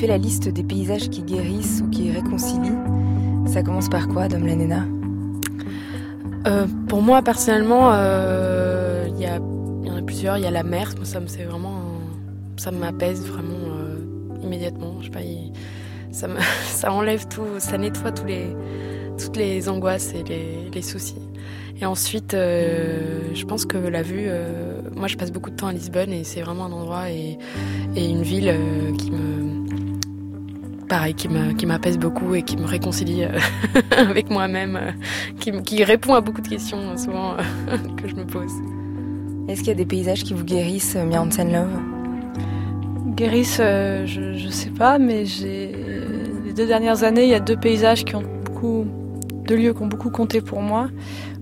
fait la liste des paysages qui guérissent ou qui réconcilient. Ça commence par quoi, Dom Lanena euh, Pour moi, personnellement, euh, il y, en a plusieurs. Il y a la mer, ça me c'est vraiment, ça m'apaise vraiment euh, immédiatement. Je sais pas, ça, enlève tout, ça nettoie tous les, toutes les angoisses et les, soucis. Et ensuite, je pense que la vue, moi je passe beaucoup de temps à Lisbonne et c'est vraiment un endroit et, une ville qui me, pareil, qui m'apaise beaucoup et qui me réconcilie avec moi-même, qui, qui, répond à beaucoup de questions souvent que je me pose. Est-ce qu'il y a des paysages qui vous guérissent, Miansen Love Guérissent, je, je sais pas, mais j'ai les deux dernières années, il y a deux paysages qui ont beaucoup, deux lieux qui ont beaucoup compté pour moi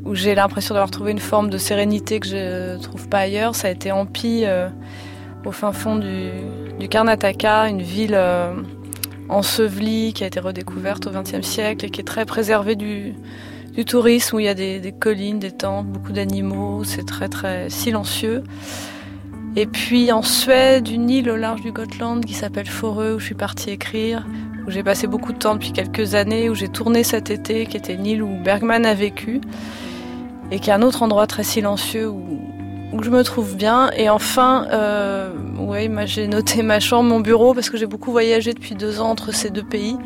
où j'ai l'impression d'avoir trouvé une forme de sérénité que je ne trouve pas ailleurs. Ça a été Ampi, euh, au fin fond du, du Karnataka, une ville euh, ensevelie qui a été redécouverte au XXe siècle et qui est très préservée du, du tourisme, où il y a des, des collines, des temples, beaucoup d'animaux. C'est très très silencieux. Et puis en Suède, une île au large du Gotland qui s'appelle Foreux, où je suis partie écrire, où j'ai passé beaucoup de temps depuis quelques années, où j'ai tourné cet été, qui était une île où Bergman a vécu et qui est un autre endroit très silencieux où, où je me trouve bien. Et enfin, euh, ouais, j'ai noté ma chambre, mon bureau, parce que j'ai beaucoup voyagé depuis deux ans entre ces deux pays.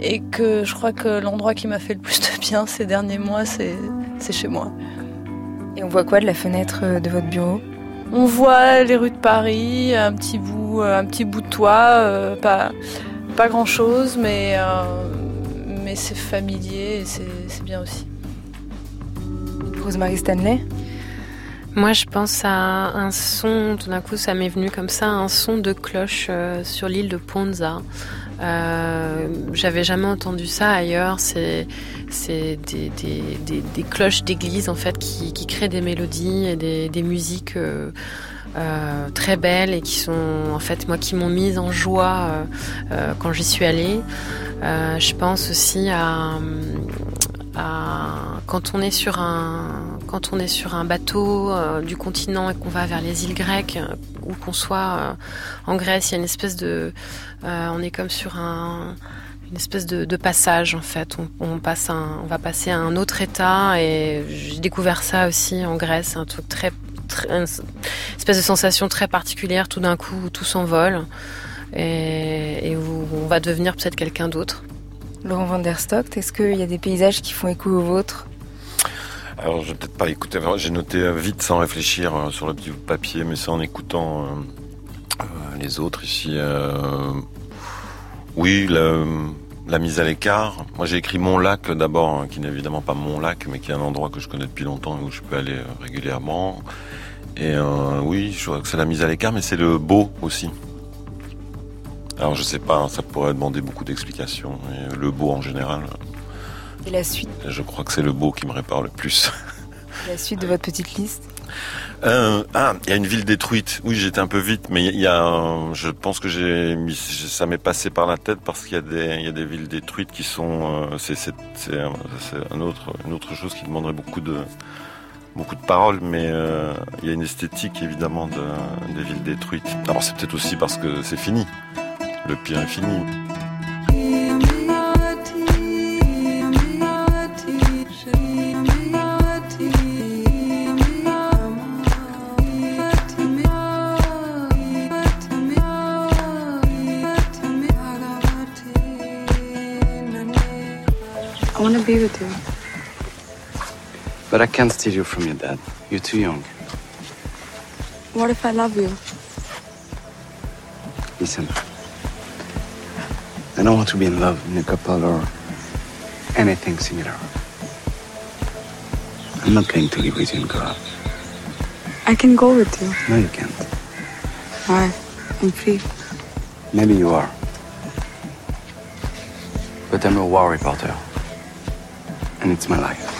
Et que je crois que l'endroit qui m'a fait le plus de bien ces derniers mois, c'est chez moi. Et on voit quoi de la fenêtre euh, de votre bureau? On voit les rues de Paris, un petit bout, euh, un petit bout de toit, euh, pas, pas grand chose, mais, euh, mais c'est familier et c'est bien aussi. Rosemary Stanley? Moi, je pense à un son, tout d'un coup, ça m'est venu comme ça, un son de cloche euh, sur l'île de Ponza. Euh, J'avais jamais entendu ça ailleurs. C'est des, cloches d'église en fait qui, créent des mélodies et des, musiques. Euh, très belles et qui sont en fait moi qui m'ont mise en joie quand j'y suis allée. Je pense aussi à, quand on est sur un quand on est sur un bateau euh, du continent et qu'on va vers les îles grecques ou qu'on soit en Grèce, il y a une espèce de on est comme sur un une espèce de, passage en fait. On, passe on va passer à un autre état et j'ai découvert ça aussi en Grèce, un truc très une espèce de sensation très particulière tout d'un coup tout s'envole et, et, où on va devenir peut-être quelqu'un d'autre. Laurent van der Stock, est-ce qu'il y a des paysages qui font écho aux vôtres? Alors je vais peut-être pas écouter, j'ai noté vite sans réfléchir sur le petit papier, mais c'est en écoutant euh, les autres ici. Euh, oui, la mise à l'écart. Moi j'ai écrit Mon Lac d'abord, qui n'est évidemment pas mon lac, mais qui est un endroit que je connais depuis longtemps et où je peux aller régulièrement. Et euh, oui, je crois que c'est la mise à l'écart, mais c'est le beau aussi. Alors je sais pas, ça pourrait demander beaucoup d'explications. Le beau en général. Et la suite Je crois que c'est le beau qui me répare le plus. La suite de votre petite liste euh, ah, il y a une ville détruite. Oui, j'étais un peu vite, mais il y a, je pense que j'ai mis, ça m'est passé par la tête parce qu'il y a des, il y a des villes détruites qui sont, euh, c'est, c'est, c'est, un autre, une autre chose qui demanderait beaucoup de, beaucoup de paroles, mais euh, il y a une esthétique évidemment de, des villes détruites. Alors c'est peut-être aussi parce que c'est fini. Le pire est fini. But I can't steal you from your dad. You're too young. What if I love you? Listen. I don't want to be in love in a couple or anything similar. I'm not going to live with you and grow up. I can go with you. No, you can't. Why? I'm free. Maybe you are. But I'm a war reporter. And it's my life.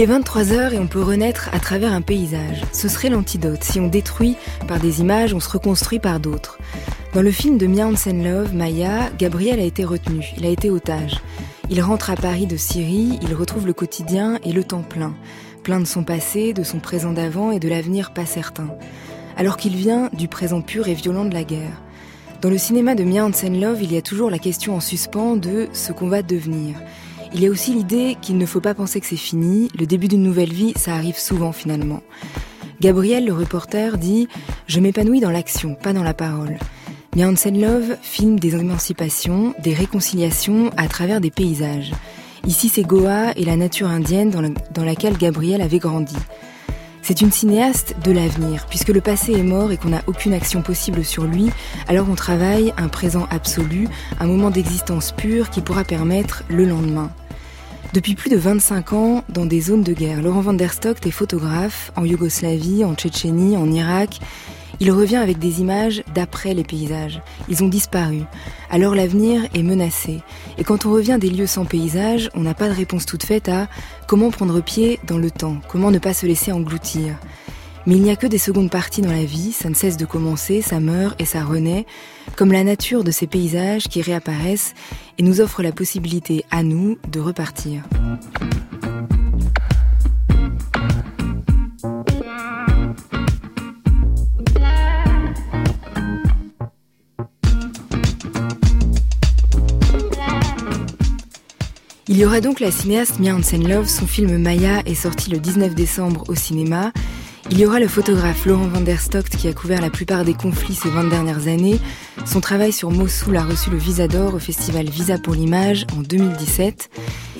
Il est 23h et on peut renaître à travers un paysage. Ce serait l'antidote. Si on détruit par des images, on se reconstruit par d'autres. Dans le film de Mia Hansen Love, Maya, Gabriel a été retenu. Il a été otage. Il rentre à Paris de Syrie, il retrouve le quotidien et le temps plein. Plein de son passé, de son présent d'avant et de l'avenir pas certain. Alors qu'il vient du présent pur et violent de la guerre. Dans le cinéma de Mia Hansen Love, il y a toujours la question en suspens de ce qu'on va devenir. Il y a aussi l'idée qu'il ne faut pas penser que c'est fini, le début d'une nouvelle vie, ça arrive souvent finalement. Gabriel, le reporter, dit ⁇ Je m'épanouis dans l'action, pas dans la parole ⁇ Hansen Love filme des émancipations, des réconciliations à travers des paysages. Ici, c'est Goa et la nature indienne dans, dans laquelle Gabriel avait grandi. C'est une cinéaste de l'avenir, puisque le passé est mort et qu'on n'a aucune action possible sur lui, alors on travaille un présent absolu, un moment d'existence pure qui pourra permettre le lendemain. Depuis plus de 25 ans, dans des zones de guerre, Laurent van der Stock est photographe en Yougoslavie, en Tchétchénie, en Irak. Il revient avec des images d'après les paysages. Ils ont disparu. Alors l'avenir est menacé. Et quand on revient des lieux sans paysage, on n'a pas de réponse toute faite à comment prendre pied dans le temps, comment ne pas se laisser engloutir. Mais il n'y a que des secondes parties dans la vie, ça ne cesse de commencer, ça meurt et ça renaît, comme la nature de ces paysages qui réapparaissent et nous offrent la possibilité à nous de repartir. Il y aura donc la cinéaste Mia Hansen Love, son film Maya est sorti le 19 décembre au cinéma il y aura le photographe Laurent van der Stock qui a couvert la plupart des conflits ces 20 dernières années. Son travail sur Mossoul a reçu le Visa d'Or au festival Visa pour l'image en 2017.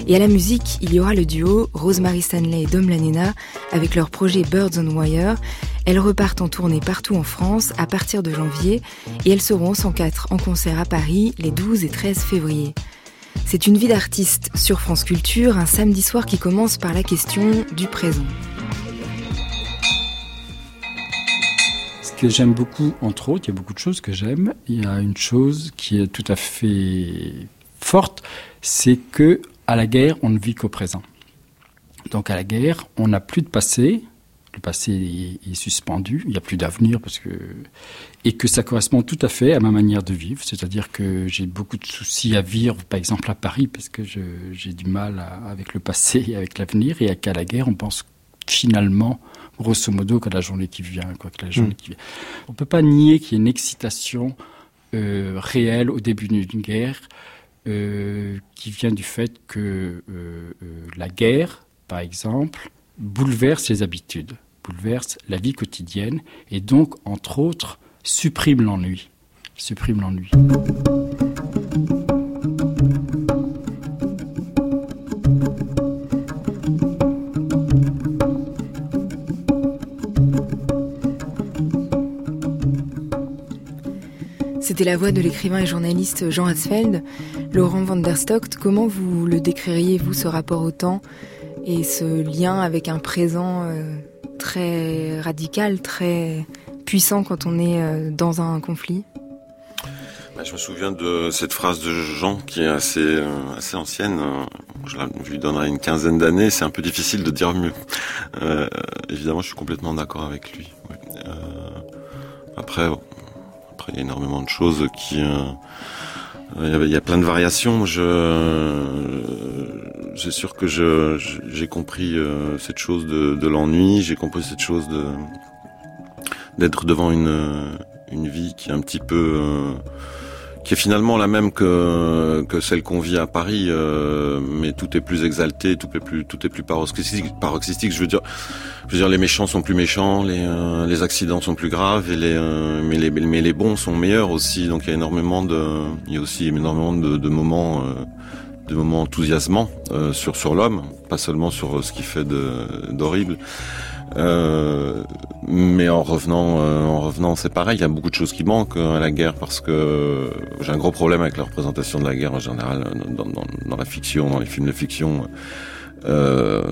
Et à la musique, il y aura le duo Rosemary Stanley et Dom Lanena avec leur projet Birds on Wire. Elles repartent en tournée partout en France à partir de janvier et elles seront au 104 en concert à Paris les 12 et 13 février. C'est une vie d'artiste sur France Culture, un samedi soir qui commence par la question du présent. Que j'aime beaucoup, entre autres, il y a beaucoup de choses que j'aime. Il y a une chose qui est tout à fait forte, c'est que à la guerre, on ne vit qu'au présent. Donc à la guerre, on n'a plus de passé, le passé est, suspendu, il n'y a plus d'avenir parce que et que ça correspond tout à fait à ma manière de vivre, c'est-à-dire que j'ai beaucoup de soucis à vivre, par exemple à Paris, parce que j'ai du mal avec le passé et avec l'avenir, et qu'à la guerre, on pense finalement grosso modo, que la journée qui vient, quoi, que la journée mm. qui vient. On peut pas nier qu'il y ait une excitation euh, réelle au début d'une guerre euh, qui vient du fait que euh, la guerre, par exemple, bouleverse les habitudes, bouleverse la vie quotidienne et donc, entre autres, supprime l'ennui. Supprime l'ennui. C'était la voix de l'écrivain et journaliste Jean Hatzfeld. Laurent van der Stock, comment vous le décririez, vous, ce rapport au temps et ce lien avec un présent euh, très radical, très puissant quand on est euh, dans un conflit? Bah, je me souviens de cette phrase de Jean qui est assez, euh, assez ancienne. Je, lui donnerai une quinzaine d'années. C'est un peu difficile de dire mieux. évidemment, je suis complètement d'accord avec lui. après, il y a énormément de choses qui... Euh, il y, a, plein de variations. Je, c'est sûr que je, j'ai compris euh, cette chose de, l'ennui. J'ai compris cette chose d'être devant une une vie qui est un petit peu euh, qui est finalement la même que, que celle qu'on vit à Paris, euh, mais tout est plus exalté, tout est plus, tout est plus paroxystique. paroxystique je veux dire, je veux dire, les méchants sont plus méchants, les, euh, les accidents sont plus graves, et les, euh, mais les, mais les bons sont meilleurs aussi. Donc il y a énormément de, il y a aussi énormément de, de moments, de moments enthousiasmants sur sur l'homme, pas seulement sur ce qui fait d'horrible. Euh, mais en revenant, euh, en revenant, c'est pareil. Il y a beaucoup de choses qui manquent euh, à la guerre parce que j'ai un gros problème avec la représentation de la guerre en général dans, dans, la fiction, dans les films de fiction. Euh,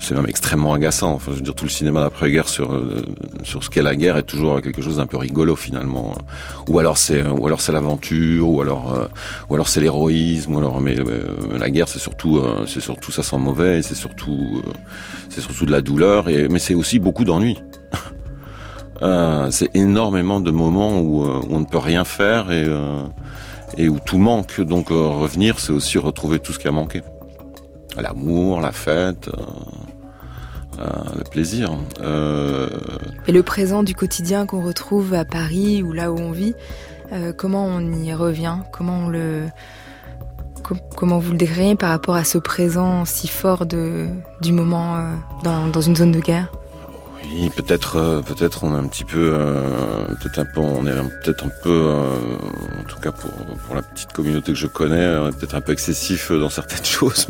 c'est même extrêmement agaçant. Enfin, je veux dire, tout le cinéma d'après-guerre sur euh, sur ce qu'est la guerre est toujours quelque chose d'un peu rigolo finalement. Ou alors c'est ou alors c'est l'aventure, ou alors euh, ou alors c'est l'héroïsme, ou alors mais la guerre c'est surtout c'est surtout ça sent mauvais, c'est surtout c'est surtout de la douleur et mais c'est aussi beaucoup d'ennui. c'est énormément de moments où, on ne peut rien faire et et où tout manque. Donc revenir, c'est aussi retrouver tout ce qui a manqué l'amour, la fête, euh, euh, le plaisir. Euh, Et le présent du quotidien qu'on retrouve à Paris ou là où on vit, comment on y revient? Comment on le comment vous le décririez par rapport à ce présent si fort de, du moment dans une zone de guerre? Oui, peut-être, euh, peut-être on est un petit peu, euh, peut-être un peu, on est peut-être un peu, euh, en tout cas pour la petite communauté que je connais, peut-être un peu excessif dans certaines choses,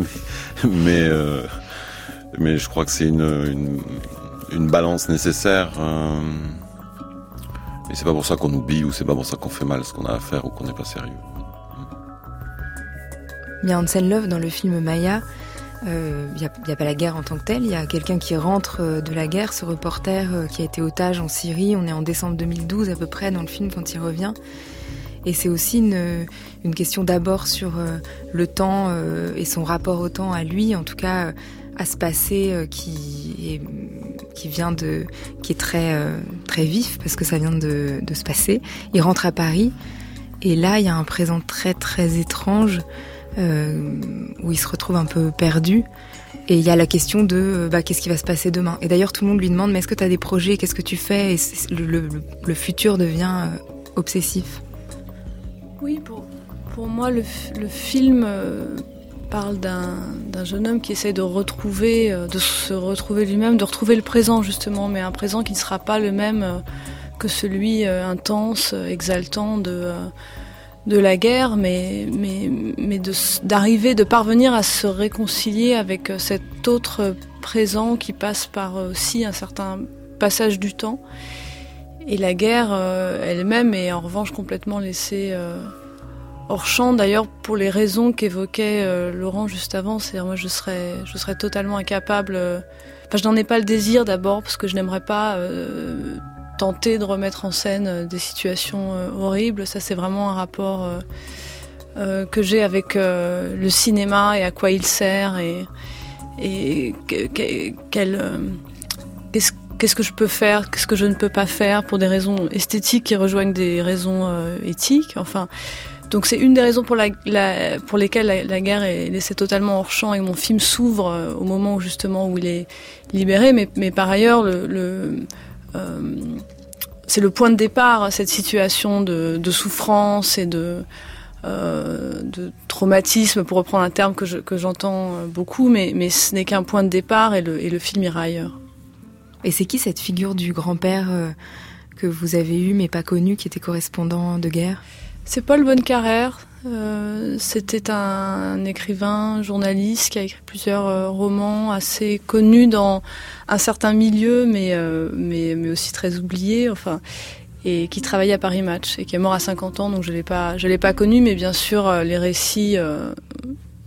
mais mais je crois que c'est une, une, une balance nécessaire. et c'est pas pour ça qu'on oublie ou c'est pas pour ça qu'on fait mal ce qu'on a à faire ou qu'on n'est pas sérieux. Bien Hansen Love dans le film Maya il euh, n'y a, pas la guerre en tant que telle, il y a quelqu'un qui rentre euh, de la guerre, ce reporter euh, qui a été otage en Syrie, on est en décembre 2012 à peu près dans le film quand il revient. Et c'est aussi une, question d'abord sur le temps et son rapport au temps à lui, en tout cas à ce passé qui, est, vient de, qui est très, très vif parce que ça vient de, se passer. Il rentre à Paris et là il y a un présent très très étrange où il se retrouve un peu perdu. Et il y a la question de euh, bah, qu'est-ce qui va se passer demain? Et d'ailleurs, tout le monde lui demande mais est-ce que tu as des projets? Qu'est-ce que tu fais? Et le, futur devient euh, obsessif. Oui, pour, pour moi, le, film parle d'un jeune homme qui essaie de retrouver, de se retrouver lui-même, de retrouver le présent justement, mais un présent qui ne sera pas le même que celui intense, exaltant de de la guerre, mais, mais, mais d'arriver, de, parvenir à se réconcilier avec euh, cet autre présent qui passe par euh, aussi un certain passage du temps. Et la guerre euh, elle-même est en revanche complètement laissée hors champ, d'ailleurs pour les raisons qu'évoquait Laurent juste avant. C'est-à-dire moi je serais, je serais totalement incapable. Enfin, je n'en ai pas le désir d'abord parce que je n'aimerais pas tenter de remettre en scène euh, des situations euh, horribles. Ça, c'est vraiment un rapport euh, que j'ai avec le cinéma et à quoi il sert et, et qu'est-ce que je peux faire, qu'est-ce que je ne peux pas faire pour des raisons esthétiques qui rejoignent des raisons éthiques. Enfin, donc c'est une des raisons pour, la, pour lesquelles la, guerre est laissée totalement hors champ et mon film s'ouvre au moment où justement où il est libéré. Mais, mais par ailleurs, le c'est le point de départ, cette situation de, souffrance et de, euh, de traumatisme, pour reprendre un terme que, j'entends beaucoup, mais, ce n'est qu'un point de départ et le, film ira ailleurs. Et c'est qui cette figure du grand-père euh, que vous avez eu mais pas connu, qui était correspondant de guerre? C'est Paul Bonnecarrère, euh, c'était un, écrivain, journaliste qui a écrit plusieurs euh, romans assez connus dans un certain milieu, mais, euh, mais, mais, aussi très oublié, enfin, et qui travaillait à Paris Match et qui est mort à 50 ans, donc je l'ai pas, je l'ai pas connu, mais bien sûr les récits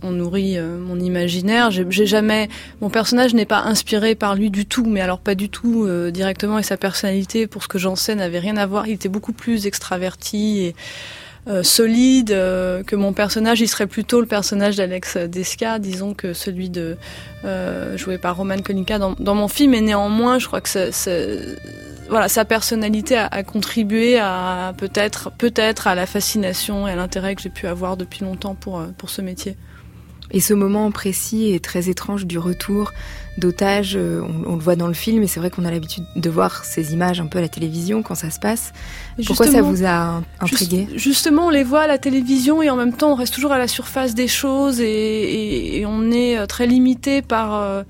ont nourri mon imaginaire. J'ai jamais, mon personnage n'est pas inspiré par lui du tout, mais alors pas du tout directement, et sa personnalité, pour ce que j'enseigne, n'avait rien à voir. Il était beaucoup plus extraverti et euh, solide, euh, que mon personnage, il serait plutôt le personnage d'Alex Desca, disons que celui de euh, joué par Roman Konica dans, mon film. Et néanmoins, je crois que voilà, sa personnalité a, a contribué à peut-être, peut-être à la fascination et à l'intérêt que j'ai pu avoir depuis longtemps pour pour ce métier. Et ce moment précis et très étrange du retour d'otages, euh, on, le voit dans le film, et c'est vrai qu'on a l'habitude de voir ces images un peu à la télévision quand ça se passe. Pourquoi ça vous a intrigué? Justement, on les voit à la télévision et en même temps, on reste toujours à la surface des choses et, on est euh, très limité par... Euh,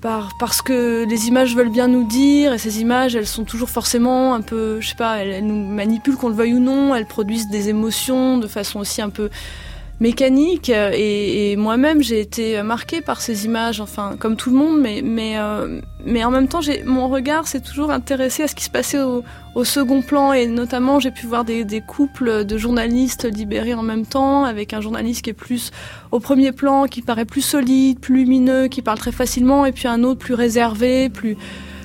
par, parce que les images veulent bien nous dire, et ces images, elles sont toujours forcément un peu, je sais pas, elles nous manipulent qu'on le veuille ou non, elles produisent des émotions de façon aussi un peu mécanique et, moi-même j'ai été marquée par ces images, enfin comme tout le monde, mais, mais, mais en même temps mon regard s'est toujours intéressé à ce qui se passait au, second plan et notamment j'ai pu voir des, couples de journalistes libérés en même temps avec un journaliste qui est plus au premier plan, qui paraît plus solide, plus lumineux, qui parle très facilement et puis un autre plus réservé, plus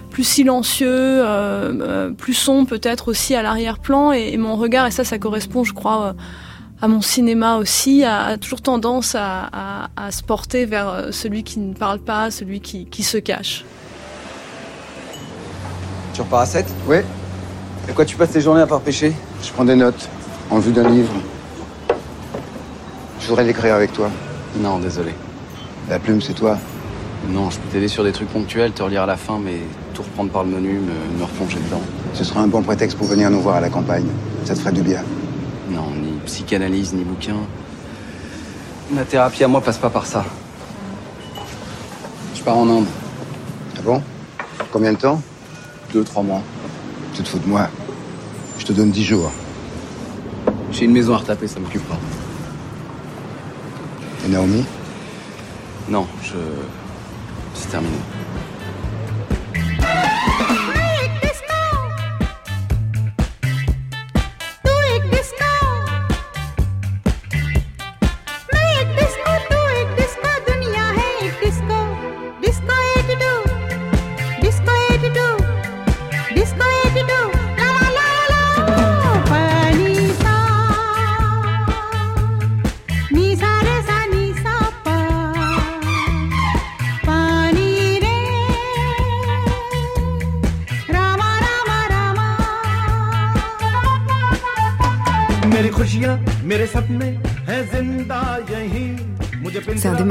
plus silencieux, euh, euh plus sombre peut-être aussi à l'arrière-plan et, mon regard et ça ça correspond je crois euh, à mon cinéma aussi a, toujours tendance à, à, à, se porter vers euh, celui qui ne parle pas, celui qui, qui se cache. Tu repars à 7 Oui. Et quoi, tu passes tes journées à part pêcher? Je prends des notes, en vue d'un livre. Je voudrais l'écrire avec toi. Non, désolé. La plume, c'est toi. Non, je peux t'aider sur des trucs ponctuels, te relire à la fin, mais tout reprendre par le menu, me, me replonger dedans. Ce sera un bon prétexte pour venir nous voir à la campagne. Ça te ferait du bien. Non, ni psychanalyse, ni bouquin. Ma thérapie à moi passe pas par ça. Je pars en Inde. Ah bon? Combien de temps? Deux, trois mois. Tu te fous de moi Je te donne dix jours. J'ai une maison à retaper, ça m'occupe pas. Et Naomi? Non, je... C'est terminé.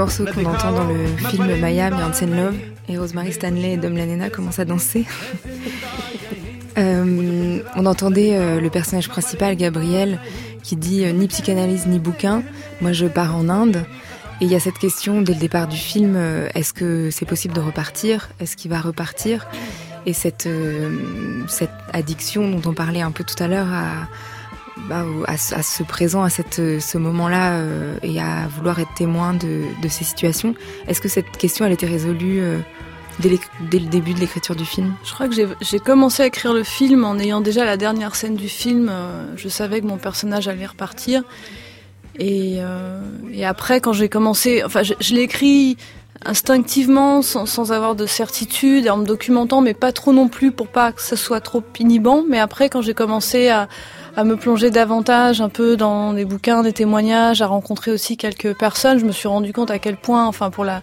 Morceaux qu'on entend dans le film Maya, Beyonce Love, et Rosemary Stanley et Dom Lanena commencent à danser. Euh, on entendait euh, le personnage principal, Gabriel, qui dit euh, ni psychanalyse ni bouquin, moi je pars en Inde. Et il y a cette question dès le départ du film, est-ce que c'est possible de repartir? Est-ce qu'il va repartir? Et cette, cette addiction dont on parlait un peu tout à l'heure à, bah, à, ce présent, à ce moment-là, euh, et à vouloir être témoin de, ces situations. Est-ce que cette question, elle était résolue euh, dès, le début de l'écriture du film? Je crois que j'ai commencé à écrire le film en ayant déjà la dernière scène du film. Euh, je savais que mon personnage allait repartir. Et, après, quand j'ai commencé, enfin, je, je l'ai écrit instinctivement, sans, avoir de certitude, en me documentant, mais pas trop non plus pour pas que ça soit trop inhibant. Mais après, quand j'ai commencé à à me plonger davantage un peu dans des bouquins, des témoignages, à rencontrer aussi quelques personnes, je me suis rendu compte à quel point, enfin pour la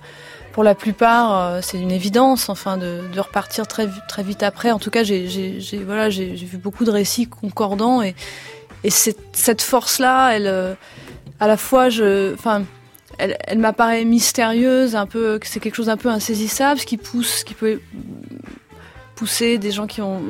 pour la plupart, euh, c'est une évidence, enfin de, de, repartir très très vite après. En tout cas, j'ai voilà j'ai vu beaucoup de récits concordants et et cette, cette force là, elle euh, à la fois je enfin elle, elle m'apparaît mystérieuse, un peu c'est quelque chose d'un peu insaisissable, ce qui pousse, ce qui peut pousser des gens qui ont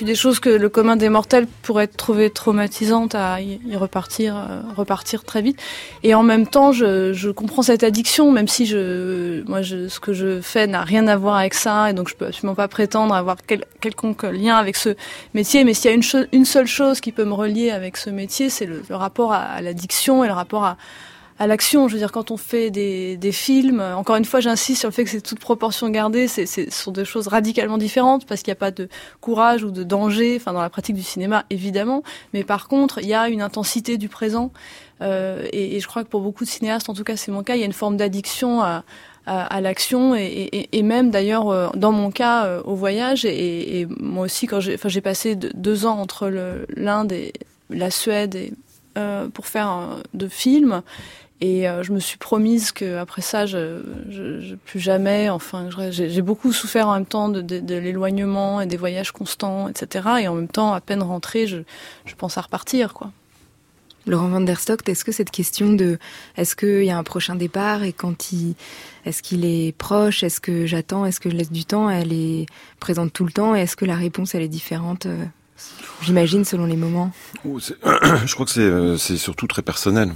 des choses que le commun des mortels pourrait trouver traumatisantes à y, repartir, euh, repartir très vite. Et en même temps, je, comprends cette addiction, même si je, moi, ce que je fais n'a rien à voir avec ça, et donc je peux absolument pas prétendre avoir quel, quelconque lien avec ce métier. Mais s'il y a une, une seule chose qui peut me relier avec ce métier, c'est le, rapport à l'addiction et le rapport à, à l'action. Je veux dire, quand on fait des, des films, encore une fois, j'insiste sur le fait que c'est toute proportion gardée. C'est, ce sont des choses radicalement différentes parce qu'il n'y a pas de courage ou de danger, enfin dans la pratique du cinéma évidemment, mais par contre, il y a une intensité du présent. Euh, et, et, je crois que pour beaucoup de cinéastes, en tout cas c'est mon cas, il y a une forme d'addiction à, à, l'action et, et, et, même d'ailleurs euh, dans mon cas euh, au voyage. Et, moi aussi, quand j'ai, enfin, passé deux ans entre l'Inde et la Suède et, euh, pour faire de films et euh, je me suis promise que après ça, je, je, je plus jamais. Enfin, j'ai beaucoup souffert en même temps de, de, de l'éloignement et des voyages constants, etc. Et en même temps, à peine rentrée, je, je pense à repartir, quoi. Laurent van der Stock, est-ce que cette question de est-ce qu'il y a un prochain départ et quand il est-ce qu'il est proche, est-ce que j'attends, est-ce que je laisse du temps, elle est présente tout le temps et est-ce que la réponse elle est différente euh, J'imagine selon les moments? Oh, je crois que euh, c'est surtout très personnel.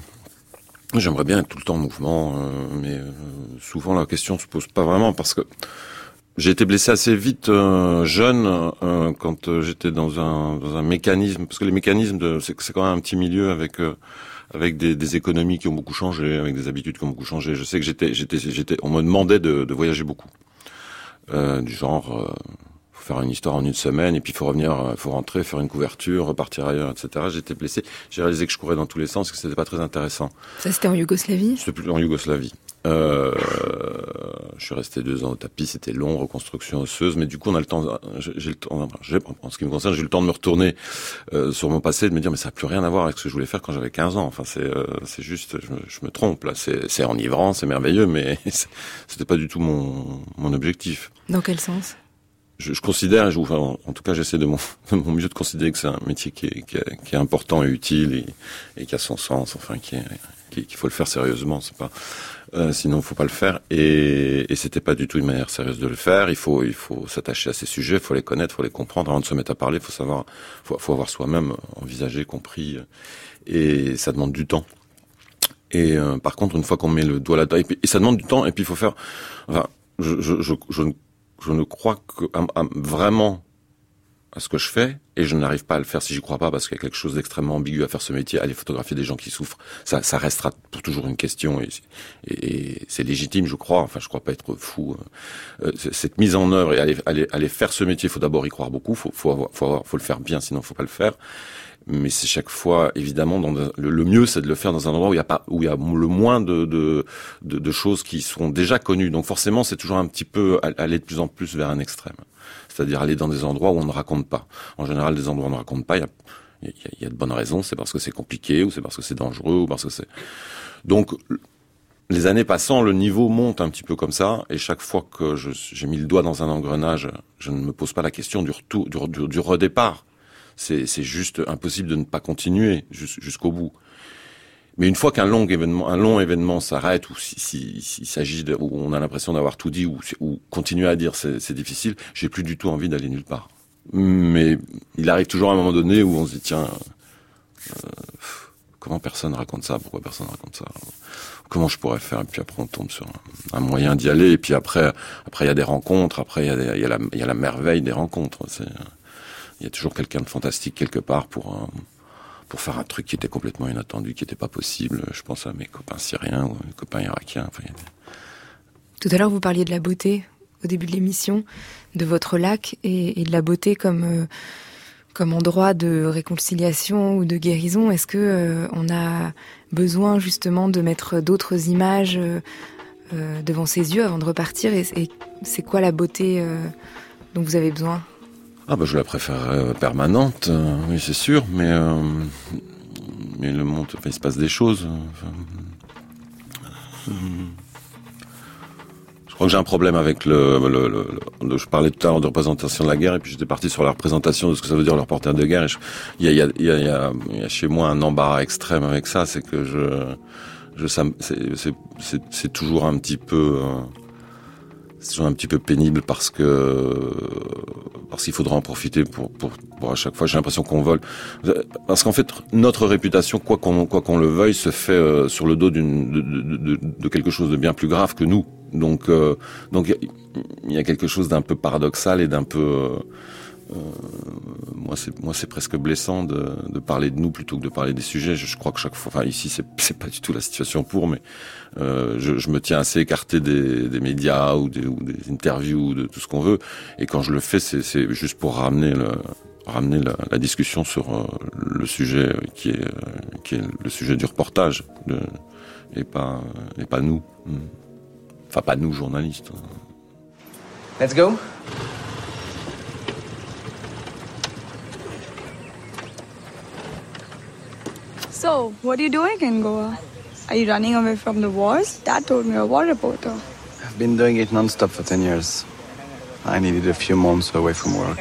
J'aimerais bien être tout le temps en mouvement, euh, mais euh, souvent la question se pose pas vraiment parce que j'ai été blessé assez vite euh, jeune euh, quand j'étais dans un dans un mécanisme parce que les mécanismes de c'est c'est quand même un petit milieu avec avec des, des, économies qui ont beaucoup changé, avec des habitudes qui ont beaucoup changé. Je sais que j'étais, j'étais, j'étais, on me demandait de, de voyager beaucoup, euh, du genre. Euh, faut faire une histoire en une semaine et puis il faut revenir, euh, faut rentrer, faire une couverture, repartir ailleurs, etc. J'étais blessé. J'ai réalisé que je courais dans tous les sens, que c'était pas très intéressant. Ça c'était en Yougoslavie? C'était plus en Yougoslavie. Euh, je suis resté deux ans au tapis, c'était long, reconstruction osseuse, mais du coup on a le temps, j'ai le temps, en ce qui me concerne, j'ai eu le temps de me retourner euh, sur mon passé, de me dire mais ça n'a plus rien à voir avec ce que je voulais faire quand j'avais 15 ans. Enfin c'est euh, c'est juste, je me, je me, trompe là, c'est enivrant, c'est merveilleux, mais c'était pas du tout mon mon objectif. Dans quel sens? Je, je, considère, je, enfin, en tout cas, j'essaie de mon, de mon mieux de considérer que c'est un métier qui est, qui, est, qui est, important et utile et, et, qui a son sens, enfin, qui qu'il faut le faire sérieusement. C'est pas, euh, sinon, faut pas le faire. Et, et c'était pas du tout une manière sérieuse de le faire. Il faut, il faut s'attacher à ces sujets, il faut les connaître, il faut les comprendre avant de se mettre à parler. Il faut savoir, faut, faut avoir soi-même envisagé, compris, et ça demande du temps. Et euh, par contre, une fois qu'on met le doigt là-dedans, et, et, ça demande du temps, et puis il faut faire. Enfin, je, je, je, je je ne crois que vraiment à ce que je fais et je n'arrive pas à le faire si j'y crois pas parce qu'il y a quelque chose d'extrêmement ambigu à faire ce métier, aller photographier des gens qui souffrent, ça, ça restera pour toujours une question et, c'est légitime, je crois. Enfin, je crois pas être fou. Euh, cette mise en œuvre et aller, aller, aller faire ce métier, il faut d'abord y croire beaucoup, faut, faut, faut, avoir, faut le faire bien, sinon faut pas le faire mais c'est chaque fois évidemment le, mieux c'est de le faire dans un endroit où il y a pas où il y a le moins de choses qui sont déjà connues. Donc forcément c'est toujours un petit peu aller de plus en plus vers un extrême. C'est-à-dire aller dans des endroits où on ne raconte pas. En général des endroits où on ne raconte pas il y a de bonnes raisons. C'est parce que c'est compliqué ou c'est parce que c'est dangereux ou parce que c'est donc les années passant, le niveau monte un petit peu comme ça, et chaque fois que j'ai mis le doigt dans un engrenage, je ne me pose pas la question du retour, du redépart c'est juste impossible de ne pas continuer jusqu'au bout. Mais une fois qu'un long événement, un long événement s'arrête, ou s'il si, si, s'agit où on a l'impression d'avoir tout dit, ou, continuer à dire c'est difficile, j'ai plus du tout envie d'aller nulle part. Mais il arrive toujours un moment donné où on se dit tiens, euh, comment personne raconte ça? Pourquoi personne raconte ça? Comment je pourrais faire? Et puis après on tombe sur un, moyen d'y aller. Et puis après, après il y a des rencontres. Après il y a, la, merveille des rencontres. Il y a toujours quelqu'un de fantastique quelque part pour pour faire un truc qui était complètement inattendu, qui n'était pas possible. Je pense à mes copains syriens ou mes copains irakiens. Tout à l'heure, vous parliez de la beauté au début de l'émission, de votre lac et, de la beauté comme euh, comme endroit de réconciliation ou de guérison. Est-ce que euh, on a besoin justement de mettre d'autres images euh, devant ses yeux avant de repartir Et, c'est quoi la beauté dont vous avez besoin? Ah bah je la préfère euh, permanente, euh, oui c'est sûr, mais euh, mais le monde, enfin, il se passe des choses. Euh, je crois que j'ai un problème avec le, le, le, le, je parlais tout à l'heure de représentation de la guerre et puis j'étais parti sur la représentation de ce que ça veut dire le reporter de guerre. il y a, y a, y y a chez moi un embarras extrême avec ça, c'est que je, je c'est toujours un petit peu euh, c'est toujours un petit peu pénible parce que parce qu'il faudra en profiter pour, pour, pour à chaque fois. J'ai l'impression qu'on vole parce qu'en fait notre réputation, quoi qu'on quoi qu'on le veuille, se fait euh, sur le dos d'une de, de, de, quelque chose de bien plus grave que nous. Donc euh, donc il y a quelque chose d'un peu paradoxal et d'un peu euh, moi c'est moi c'est presque blessant de, parler de nous plutôt que de parler des sujets. Je, crois que chaque fois, enfin ici c'est c'est pas du tout la situation pour, mais euh, je, me tiens assez écarté des, médias ou des, interviews ou de tout ce qu'on veut. Et quand je le fais, c'est juste pour ramener ramener la, discussion sur euh, le sujet qui est euh, qui est le sujet du reportage et pas et pas nous. Enfin pas nous journalistes. Let's go. So, what are you doing in Goa? Are you running away from the wars? Dad told me you're a war reporter. I've been doing it non-stop for 10 years. I needed a few months away from work.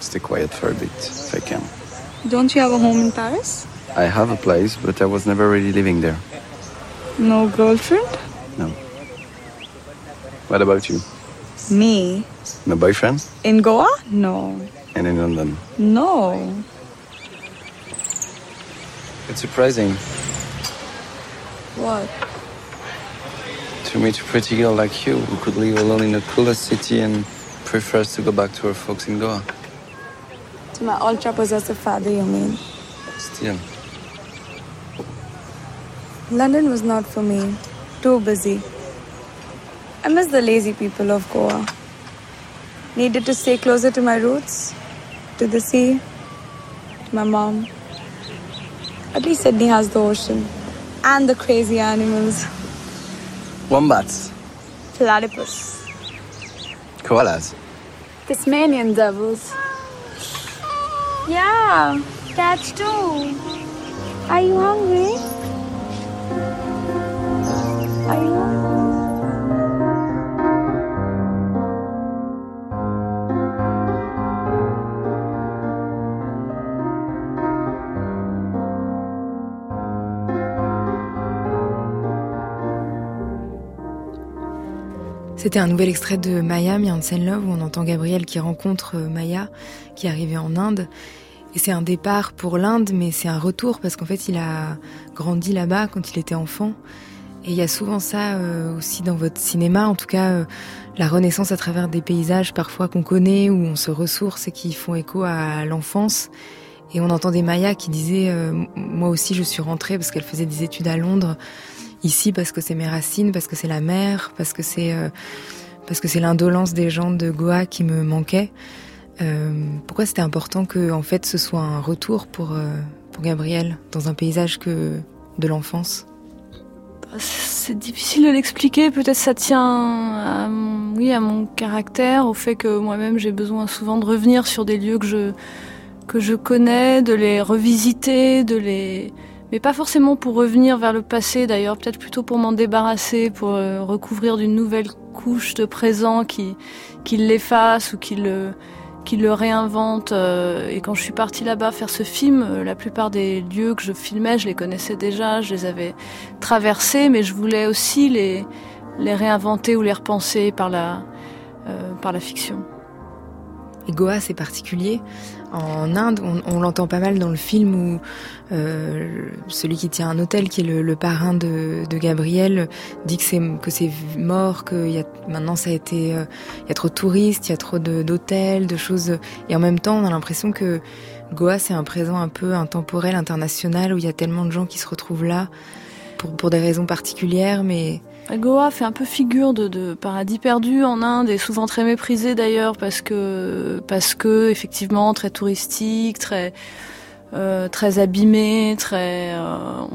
Stay quiet for a bit, if I can. Don't you have a home in Paris? I have a place, but I was never really living there. No girlfriend? No. What about you? Me? No boyfriend? In Goa? No. And in London? No. It's surprising What? to meet a pretty girl like you who could live alone in the coolest city and prefers to go back to her folks in Goa. To my ultra possessive father, you mean? Still. London was not for me. Too busy. I miss the lazy people of Goa. Needed to stay closer to my roots, to the sea, to my mom. At least Sydney has the ocean and the crazy animals. Wombats. Platypus. Koalas. Tasmanian devils. Yeah, cats too. Are you hungry? C'était un nouvel extrait de Maya, Miansen Love, où on entend Gabriel qui rencontre euh, Maya, qui est arrivée en Inde. Et c'est un départ pour l'Inde, mais c'est un retour parce qu'en fait, il a grandi là-bas quand il était enfant. Et il y a souvent ça euh, aussi dans votre cinéma, en tout cas euh, la renaissance à travers des paysages parfois qu'on connaît, où on se ressource et qui font écho à l'enfance. Et on entendait Maya qui disait Moi aussi, je suis rentrée parce qu'elle faisait des études à Londres ici parce que c'est mes racines, parce que c'est la mer, parce que c'est euh, parce que c'est l'indolence des gens de Goa qui me manquait. Euh, pourquoi c'était important que en fait ce soit un retour pour euh, pour Gabriel dans un paysage que de l'enfance? C'est difficile de l'expliquer. Peut-être ça tient à mon, oui à mon caractère, au fait que moi-même j'ai besoin souvent de revenir sur des lieux que je que je connais, de les revisiter, de les mais pas forcément pour revenir vers le passé d'ailleurs, peut-être plutôt pour m'en débarrasser, pour euh, recouvrir d'une nouvelle couche de présent qui, qui l'efface ou qui le, qui le réinvente. Euh, et quand je suis partie là-bas faire ce film, euh, la plupart des lieux que je filmais, je les connaissais déjà, je les avais traversés, mais je voulais aussi les, les réinventer ou les repenser par la, par la fiction. Et Goa, c'est particulier en Inde, on, l'entend pas mal dans le film où euh, celui qui tient un hôtel, qui est le, parrain de, Gabriel, dit que c'est que c'est mort, que y a, maintenant ça a été, euh, il y a trop de touristes, il y a trop d'hôtels, de, choses, et en même temps on a l'impression que Goa c'est un présent un peu intemporel, international, où il y a tellement de gens qui se retrouvent là pour pour des raisons particulières, mais Goa fait un peu figure de, paradis perdu en Inde et souvent très méprisé d'ailleurs parce que parce que effectivement très touristique, très euh, très abîmé, très euh,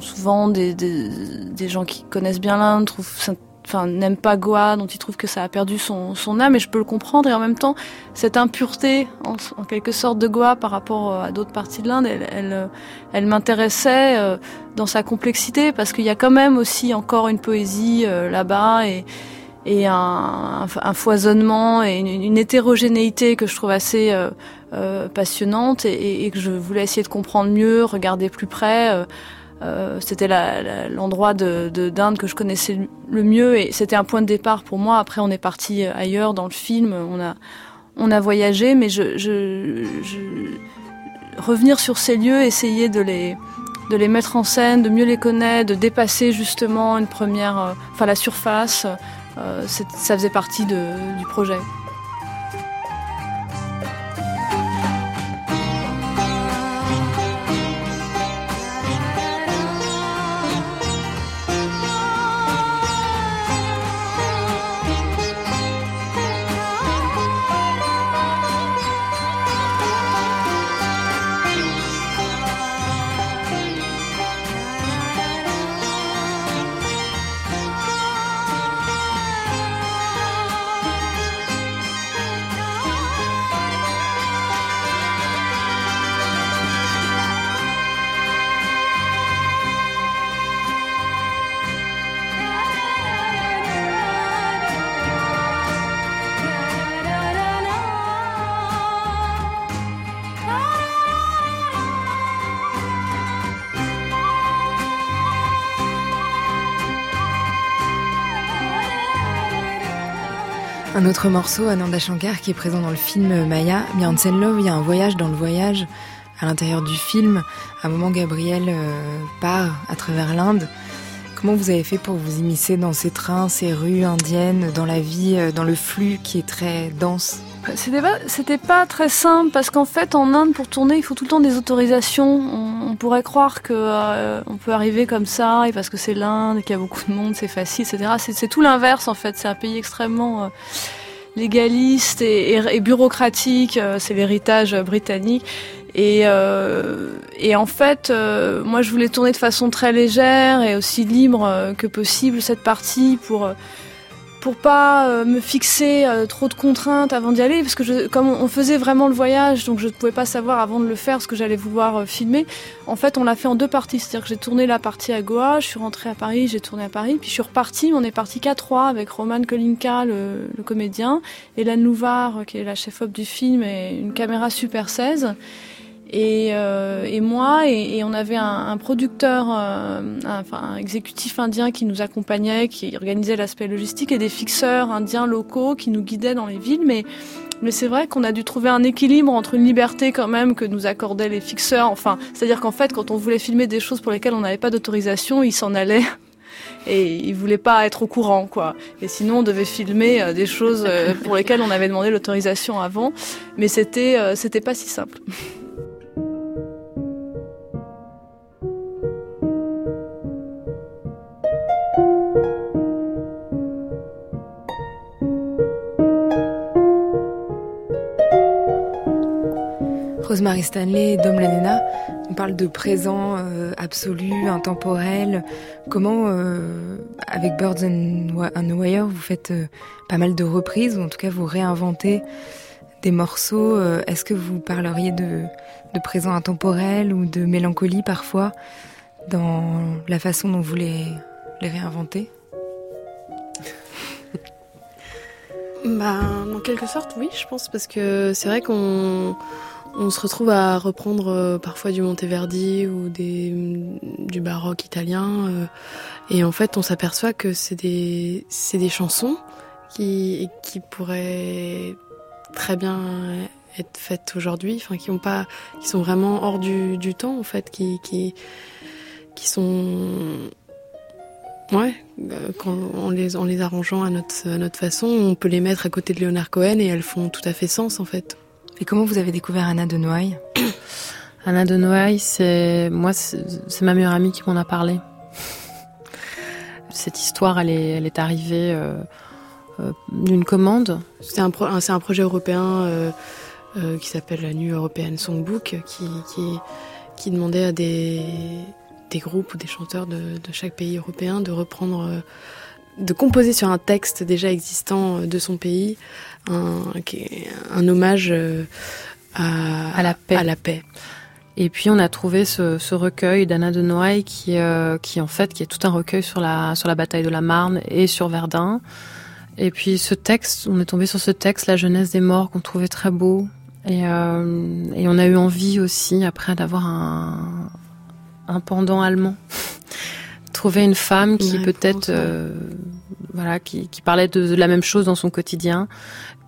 souvent des, des, des, gens qui connaissent bien l'Inde trouvent enfin n'aime pas Goa, dont il trouve que ça a perdu son, son âme, et je peux le comprendre. Et en même temps, cette impureté, en, en quelque sorte, de Goa par rapport euh, à d'autres parties de l'Inde, elle, elle, euh, elle m'intéressait euh, dans sa complexité, parce qu'il y a quand même aussi encore une poésie là-bas et, et un, un, foisonnement et une, hétérogénéité que je trouve assez euh, passionnante et, et, que je voulais essayer de comprendre mieux, regarder plus près. Euh, c'était l'endroit de, d'Inde que je connaissais le mieux et c'était un point de départ pour moi. Après, on est parti ailleurs dans le film, on a, on a voyagé, mais je, je, revenir sur ces lieux, essayer de les, de les mettre en scène, de mieux les connaître, de dépasser justement une première, euh, enfin la surface, euh, ça faisait partie du projet. Autre morceau, Ananda Shankar, qui est présent dans le film Maya, Beyonce Love, il y a un voyage dans le voyage à l'intérieur du film. À un moment, Gabriel euh, part à travers l'Inde. Comment vous avez fait pour vous immiscer dans ces trains, ces rues indiennes, dans la vie, euh, dans le flux qui est très dense? C'était pas, pas très simple parce qu'en fait en Inde pour tourner il faut tout le temps des autorisations. On, pourrait croire que euh, on peut arriver comme ça et parce que c'est l'Inde qu'il y a beaucoup de monde c'est facile etc. C'est, tout l'inverse en fait. C'est un pays extrêmement légaliste et, bureaucratique. Euh, c'est l'héritage britannique. Et, et en fait, moi je voulais tourner de façon très légère et aussi libre que possible cette partie pour pour pas euh, me fixer euh, trop de contraintes avant d'y aller, parce que je, comme on faisait vraiment le voyage, donc je ne pouvais pas savoir avant de le faire ce que j'allais vouloir euh, filmer. En fait, on l'a fait en deux parties, c'est-à-dire que j'ai tourné la partie à Goa, je suis rentrée à Paris, j'ai tourné à Paris, puis je suis repartie, on est parti qu'à trois avec Roman Kolinka, le, le comédien, Hélène Louvard, qui est la chef-op du film, et une caméra Super 16 et, euh, et moi et, et, on avait un, un producteur, euh, un, enfin un exécutif indien qui nous accompagnait, qui organisait l'aspect logistique et des fixeurs indiens locaux qui nous guidaient dans les villes, mais mais c'est vrai qu'on a dû trouver un équilibre entre une liberté quand même que nous accordaient les fixeurs. Enfin, c'est-à-dire qu'en fait, quand on voulait filmer des choses pour lesquelles on n'avait pas d'autorisation, ils s'en allaient et ils voulaient pas être au courant, quoi. Et sinon, on devait filmer euh, des choses pour lesquelles on avait demandé l'autorisation avant, mais c'était c'était pas si simple. Rosemary Stanley, Dom Lanena, on parle de présent euh, absolu, intemporel. Comment, euh, avec Birds and, and Wire, vous faites euh, pas mal de reprises, ou en tout cas vous réinventez des morceaux. Est-ce que vous parleriez de, présent intemporel ou de mélancolie parfois dans la façon dont vous les, les réinventez? Bah, en quelque sorte, oui, je pense, parce que c'est vrai qu'on on se retrouve à reprendre euh, parfois du Monteverdi ou des, du baroque italien. Euh, et en fait, on s'aperçoit que c'est des, chansons qui, pourraient très bien être faites aujourd'hui, qui sont vraiment hors du, temps en fait, qui, sont, ouais, euh, quand, en les, en les arrangeant à notre, à notre façon, on peut les mettre à côté de Leonard Cohen et elles font tout à fait sens en fait. Et comment vous avez découvert Anna de Noailles Anna de Noailles, c'est moi, c'est ma meilleure amie qui m'en a parlé. Cette histoire, elle est, elle est arrivée euh, euh, d'une commande. C'est un, projet européen euh, qui s'appelle la Nuit européenne Songbook, qui, qui, qui demandait à des, des groupes ou des chanteurs de, de chaque pays européen de reprendre, de composer sur un texte déjà existant de son pays un, un hommage euh, à, la paix. à la paix. Et puis on a trouvé ce, ce recueil d'Anna de Noailles qui, euh, qui en fait qui est tout un recueil sur la sur la bataille de la Marne et sur Verdun. Et puis ce texte, on est tombé sur ce texte, La jeunesse des morts, qu'on trouvait très beau. Et, euh, et on a eu envie aussi après d'avoir un, un pendant allemand. Trouver une femme qui peut-être euh, voilà qui, qui parlait de la même chose dans son quotidien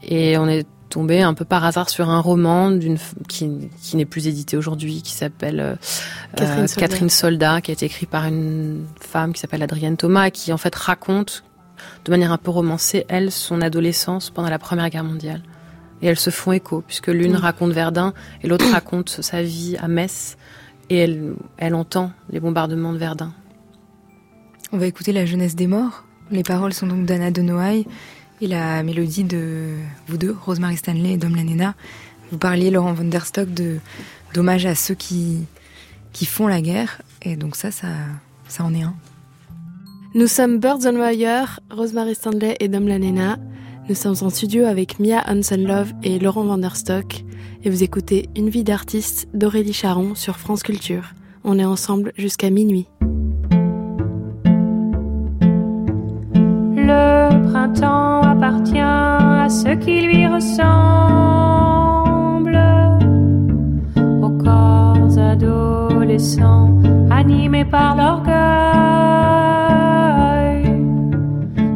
et on est tombé un peu par hasard sur un roman d'une qui, qui n'est plus édité aujourd'hui, qui s'appelle euh, euh, Catherine, Soldat. qui a été écrit par une femme qui s'appelle Adrienne Thomas, qui en fait raconte de manière un peu romancée, elle, son adolescence pendant la Première Guerre mondiale. Et elles se font écho, puisque l'une mm. raconte Verdun et l'autre raconte sa vie à Metz, et elle, elle entend les bombardements de Verdun. On va écouter La jeunesse des morts. Les paroles sont donc d'Anna de Noailles et la mélodie de vous deux, Rosemary Stanley et Dom Lanena. Vous parliez, Laurent von der Stock, de, d'hommage à ceux qui, qui font la guerre. Et donc ça, ça, ça en est un. Nous sommes Birds on Wire, Rosemary Stanley et Dom Lanena. Nous sommes en studio avec Mia Hansen-Love et Laurent van der Stock. Et vous écoutez Une vie d'artiste d'Aurélie Charon sur France Culture. On est ensemble jusqu'à minuit. Printemps appartient à ceux qui lui ressemblent, aux corps adolescents animés par l'orgueil,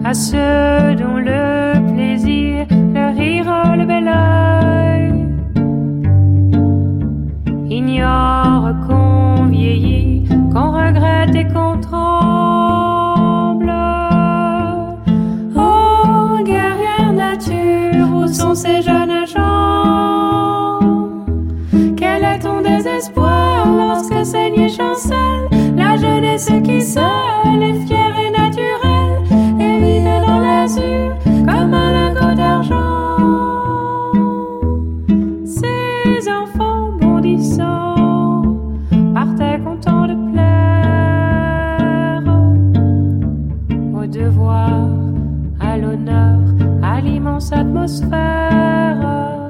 à ceux dont le plaisir, le rire, le bel oeil. Ignore qu'on vieillit, qu'on regrette et qu'on sont ces jeunes gens? Quel est ton désespoir lorsque saigne chancelle La jeunesse qui seule est fière atmosphère.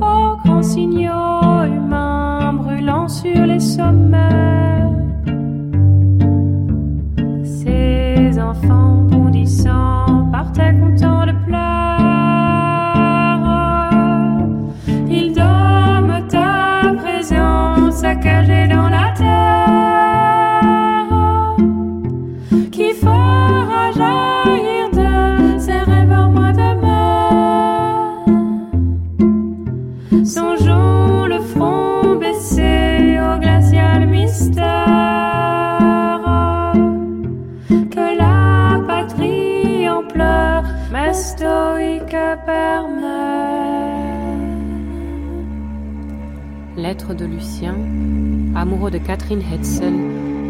Aux grands signaux humains brûlant sur les sommets. Ces enfants bondissants partaient contents de plaire. Ils dorment à présent saccagés dans la terre qui fera De Lucien, amoureux de Catherine Hetzel,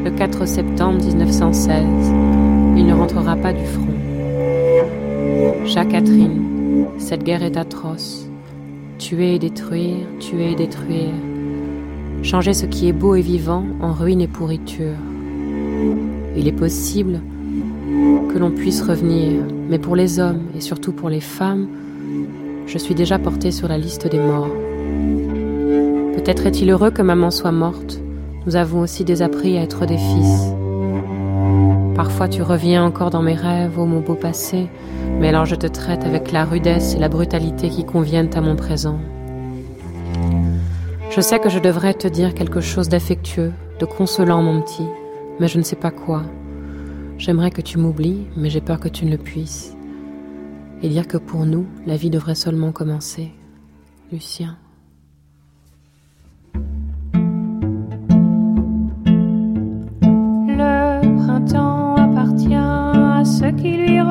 le 4 septembre 1916. Il ne rentrera pas du front. Chère Catherine, cette guerre est atroce. Tuer et détruire, tuer et détruire. Changer ce qui est beau et vivant en ruine et pourriture. Il est possible que l'on puisse revenir, mais pour les hommes et surtout pour les femmes, je suis déjà portée sur la liste des morts. Peut-être est-il heureux que maman soit morte. Nous avons aussi désappris à être des fils. Parfois tu reviens encore dans mes rêves, ô mon beau passé, mais alors je te traite avec la rudesse et la brutalité qui conviennent à mon présent. Je sais que je devrais te dire quelque chose d'affectueux, de consolant, mon petit, mais je ne sais pas quoi. J'aimerais que tu m'oublies, mais j'ai peur que tu ne le puisses. Et dire que pour nous, la vie devrait seulement commencer. Lucien.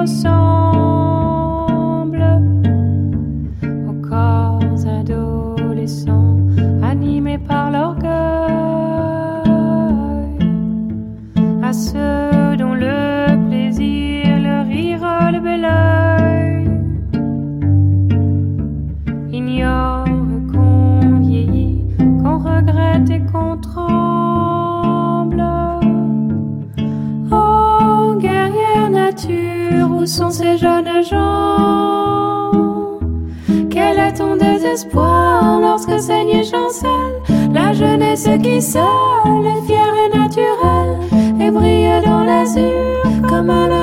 Ressemblent, aux corps adolescents animés par l'orgueil, à ceux dont le plaisir, le rire, le bel oeil. Ignorent qu'on vieillit, qu'on regrette et qu'on sont ces jeunes gens? Quel est ton désespoir lorsque saigne chancelle? La jeunesse qui seule est fière et naturelle et brille dans l'azur comme un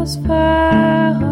was far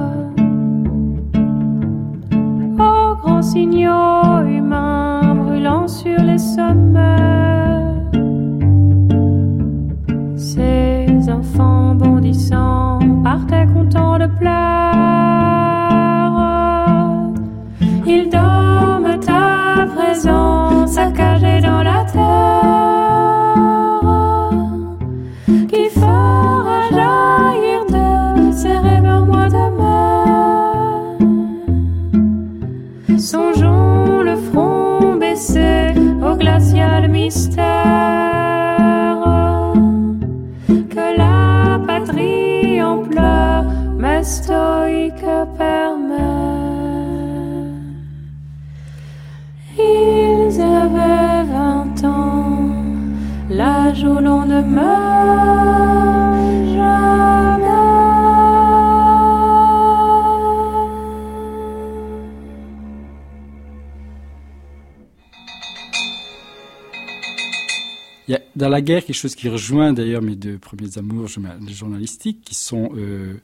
La guerre quelque chose qui rejoint d'ailleurs mes deux premiers amours journalistiques, qui sont euh,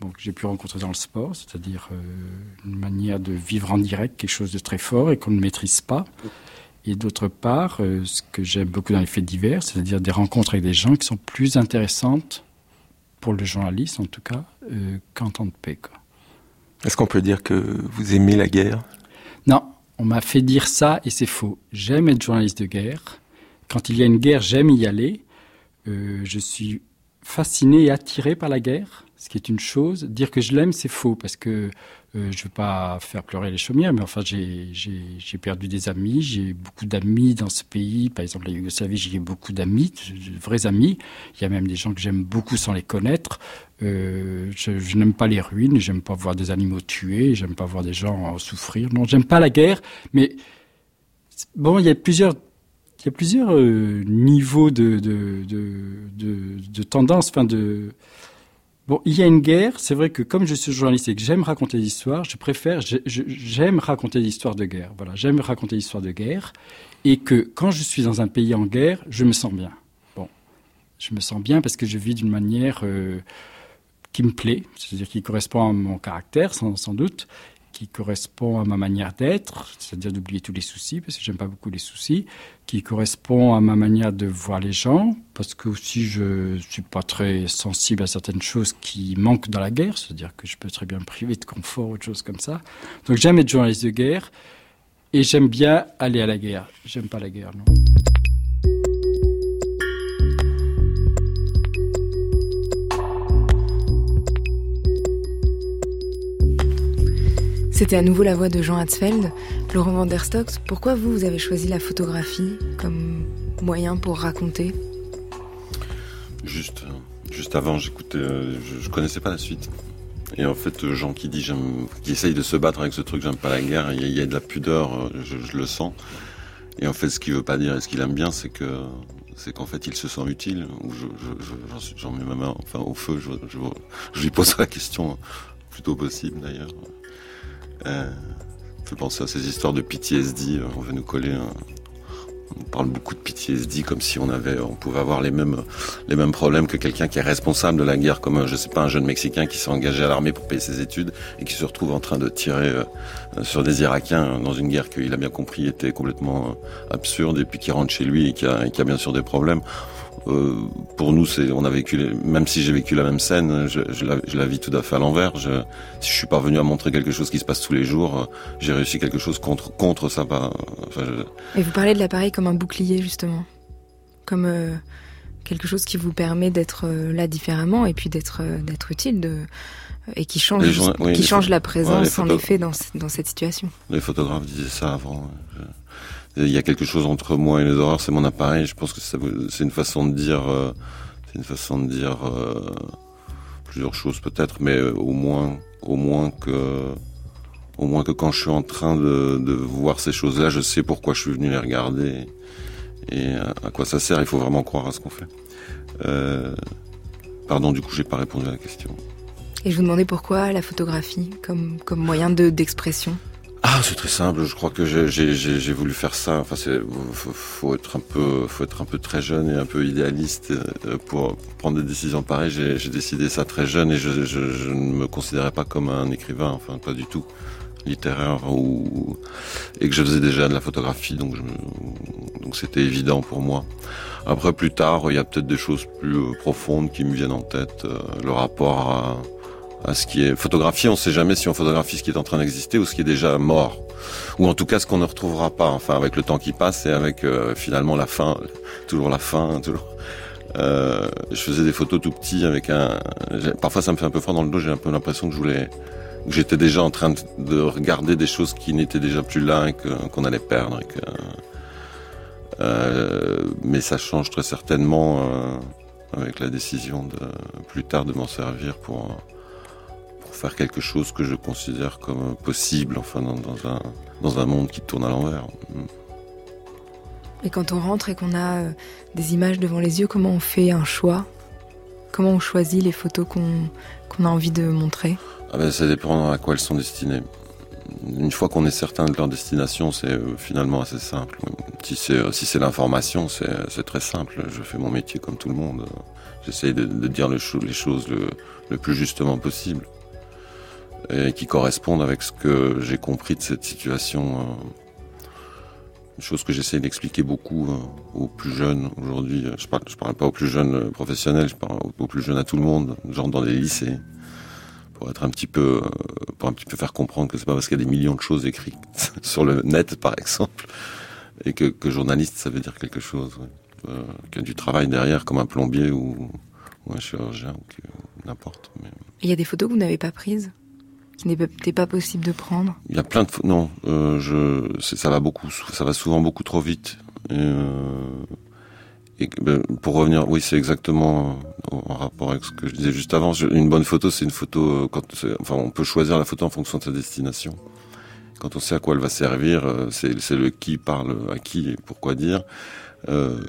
bon, que j'ai pu rencontrer dans le sport, c'est-à-dire euh, une manière de vivre en direct quelque chose de très fort et qu'on ne maîtrise pas. Et d'autre part, euh, ce que j'aime beaucoup dans les faits divers, c'est-à-dire des rencontres avec des gens qui sont plus intéressantes pour le journaliste, en tout cas, qu'en temps de paix. Est-ce qu'on peut dire que vous aimez la guerre? Non, on m'a fait dire ça et c'est faux. J'aime être journaliste de guerre. Quand il y a une guerre, j'aime y aller. Euh, je suis fasciné et attiré par la guerre, ce qui est une chose. Dire que je l'aime, c'est faux parce que euh, je ne veux pas faire pleurer les chaumières, mais enfin, j'ai perdu des amis. J'ai beaucoup d'amis dans ce pays. Par exemple, la Yougoslavie, j'ai beaucoup d'amis, de vrais amis. Il y a même des gens que j'aime beaucoup sans les connaître. Euh, je, n'aime pas les ruines, j'aime pas voir des animaux tués, j'aime pas voir des gens souffrir. Non, j'aime pas la guerre, mais bon, il y a plusieurs il y a plusieurs euh, niveaux de, de, de, tendance, enfin de, Bon, il y a une guerre. C'est vrai que comme je suis journaliste et que j'aime raconter des histoires, je préfère, j'aime raconter des histoires de guerre. Voilà, j'aime raconter des histoires de guerre. Et que quand je suis dans un pays en guerre, je me sens bien. Bon, je me sens bien parce que je vis d'une manière euh, qui me plaît, c'est-à-dire qui correspond à mon caractère, sans doute, qui correspond à ma manière d'être, c'est-à-dire d'oublier tous les soucis, parce que j'aime pas beaucoup les soucis, qui correspond à ma manière de voir les gens, parce que aussi je suis pas très sensible à certaines choses qui manquent dans la guerre, c'est-à-dire que je peux très bien me priver de confort ou de choses comme ça. Donc j'aime être journaliste de guerre, et j'aime bien aller à la guerre. J'aime pas la guerre, non. C'était à nouveau la voix de Jean Hatzfeld. Laurent van der pourquoi vous, avez choisi la photographie comme moyen pour raconter? Juste, juste avant, j'écoutais, euh, je, je, connaissais pas la suite. Et en fait, euh, Jean qui dit, qui essaye de se battre avec ce truc, j'aime pas la guerre, il y, a, de la pudeur, euh, je, je, le sens. Et en fait, ce qu'il veut pas dire et ce qu'il aime bien, c'est que, c'est qu'en fait, il se sent utile. Ou je, j'en mets ma main, enfin, au feu, je, je, je lui pose la question, plutôt possible d'ailleurs. Euh, fait penser à ces histoires de PTSD. Euh, on veut nous coller un, on parle beaucoup de PTSD comme si on avait, on pouvait avoir les mêmes, les mêmes problèmes que quelqu'un qui est responsable de la guerre, comme je sais pas un jeune Mexicain qui s'est engagé à l'armée pour payer ses études et qui se retrouve en train de tirer euh, sur des Irakiens dans une guerre qu'il a bien compris était complètement absurde et puis qui rentre chez lui et qui a, et qui a bien sûr des problèmes. Euh, pour nous, c'est, on a vécu, même si j'ai vécu la même scène, je, je, la, je la, vis tout à fait à l'envers. Je, si je suis parvenu à montrer quelque chose qui se passe tous les jours, j'ai réussi quelque chose contre contre ça. Enfin, je... Et vous parlez de l'appareil comme un bouclier justement, comme euh, quelque chose qui vous permet d'être euh, là différemment et puis d'être euh, d'être utile de et qui change oui, qui change la présence ouais, en effet dans dans cette situation. Les photographes disaient ça avant. Je il y a quelque chose entre moi et les horreurs, c'est mon appareil. Je pense que c'est une façon de dire, euh, c'est une façon de dire euh, plusieurs choses peut-être, mais euh, au moins, au moins que, au moins que quand je suis en train de, voir ces choses-là, je sais pourquoi je suis venu les regarder et, à quoi ça sert. Il faut vraiment croire à ce qu'on fait. Euh, pardon, du coup, j'ai pas répondu à la question. Et je vous demandais pourquoi la photographie comme comme moyen de d'expression? Ah, c'est très simple. Je crois que j'ai voulu faire ça. Enfin, c'est faut, faut, être un peu, faut être un peu très jeune et un peu idéaliste euh, pour, prendre des décisions pareilles. J'ai décidé ça très jeune et je, je, je, ne me considérais pas comme un écrivain. Enfin, pas du tout littéraire ou et que je faisais déjà de la photographie. Donc, je, donc c'était évident pour moi. Après, plus tard, il y a peut-être des choses plus euh, profondes qui me viennent en tête. Euh, le rapport à à ce qui est photographié. On ne sait jamais si on photographie ce qui est en train d'exister ou ce qui est déjà mort, ou en tout cas ce qu'on ne retrouvera pas. Enfin, avec le temps qui passe et avec euh, finalement la fin, toujours la fin, toujours. Euh, je faisais des photos tout petits avec un. Parfois, ça me fait un peu froid dans le dos. J'ai un peu l'impression que je voulais, que j'étais déjà en train de, regarder des choses qui n'étaient déjà plus là et qu'on allait perdre. Et que, euh, mais ça change très certainement euh, avec la décision de plus tard de m'en servir pour faire quelque chose que je considère comme possible, enfin dans, dans un, dans un monde qui tourne à l'envers. Et quand on rentre et qu'on a euh, des images devant les yeux, comment on fait un choix? Comment on choisit les photos qu'on qu a envie de montrer? Ah ben, Ça dépend à quoi elles sont destinées. Une fois qu'on est certain de leur destination, c'est euh, finalement assez simple. Si c'est euh, si l'information, c'est très simple. Je fais mon métier comme tout le monde. J'essaye de, de, dire le, les choses le, le plus justement possible et qui correspondent avec ce que j'ai compris de cette situation. Une chose que j'essaie d'expliquer beaucoup aux plus jeunes aujourd'hui. Je parle, parle pas aux plus jeunes professionnels, je parle aux plus jeunes à tout le monde, genre dans les lycées. pour être un petit peu, pour un petit peu faire comprendre que c'est pas parce qu'il y a des millions de choses écrites sur le net, par exemple, et que, journaliste, ça veut dire quelque chose. Qu'il y a du travail derrière, comme un plombier ou, un chirurgien, ou n'importe. Il y a des photos que vous n'avez pas prises? Qui n'était pas possible de prendre? Il y a plein de non, euh, ça va beaucoup, ça va souvent beaucoup trop vite. Euh, ben, pour revenir, oui, c'est exactement en rapport avec ce que je disais juste avant. Une bonne photo, c'est une photo euh, quand, enfin, on peut choisir la photo en fonction de sa destination. Quand on sait à quoi elle va servir, euh, c'est le qui parle à qui et pourquoi dire. Euh,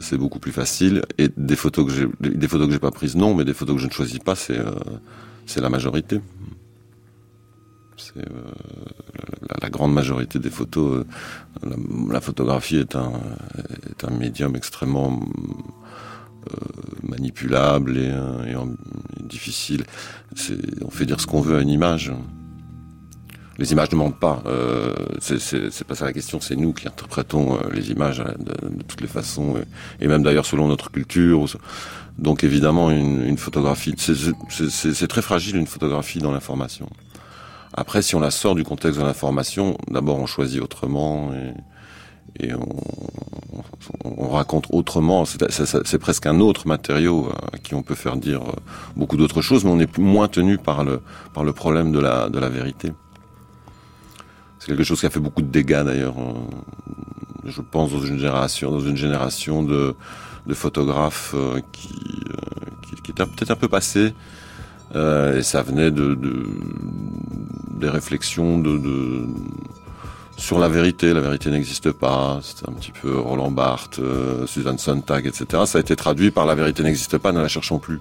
c'est beaucoup plus facile. Et des photos que j'ai, des photos que j'ai pas prises, non, mais des photos que je ne choisis pas, c'est euh, c'est la majorité. Euh, la, grande majorité des photos. Euh, la, photographie est un, médium extrêmement euh, manipulable et, difficile. On fait dire ce qu'on veut à une image. Les images ne mentent pas. C'est pas ça la question. C'est nous qui interprétons les images de, toutes les façons, et, même d'ailleurs selon notre culture. Donc évidemment, une photographie, c'est très fragile une photographie dans l'information. Après, si on la sort du contexte de l'information, d'abord on choisit autrement et, on, on, raconte autrement. C'est presque un autre matériau à qui on peut faire dire beaucoup d'autres choses, mais on est moins tenu par le, problème de la, vérité. C'est quelque chose qui a fait beaucoup de dégâts d'ailleurs. Je pense dans une génération, dans une génération de, de photographes qui, qui, peut-être un peu passé. Euh, et ça venait de, de des réflexions de, de, sur la vérité. La vérité n'existe pas. C'était un petit peu Roland Barthes, euh, Susan Sontag, etc. Ça a été traduit par la vérité n'existe pas, ne la cherchons plus.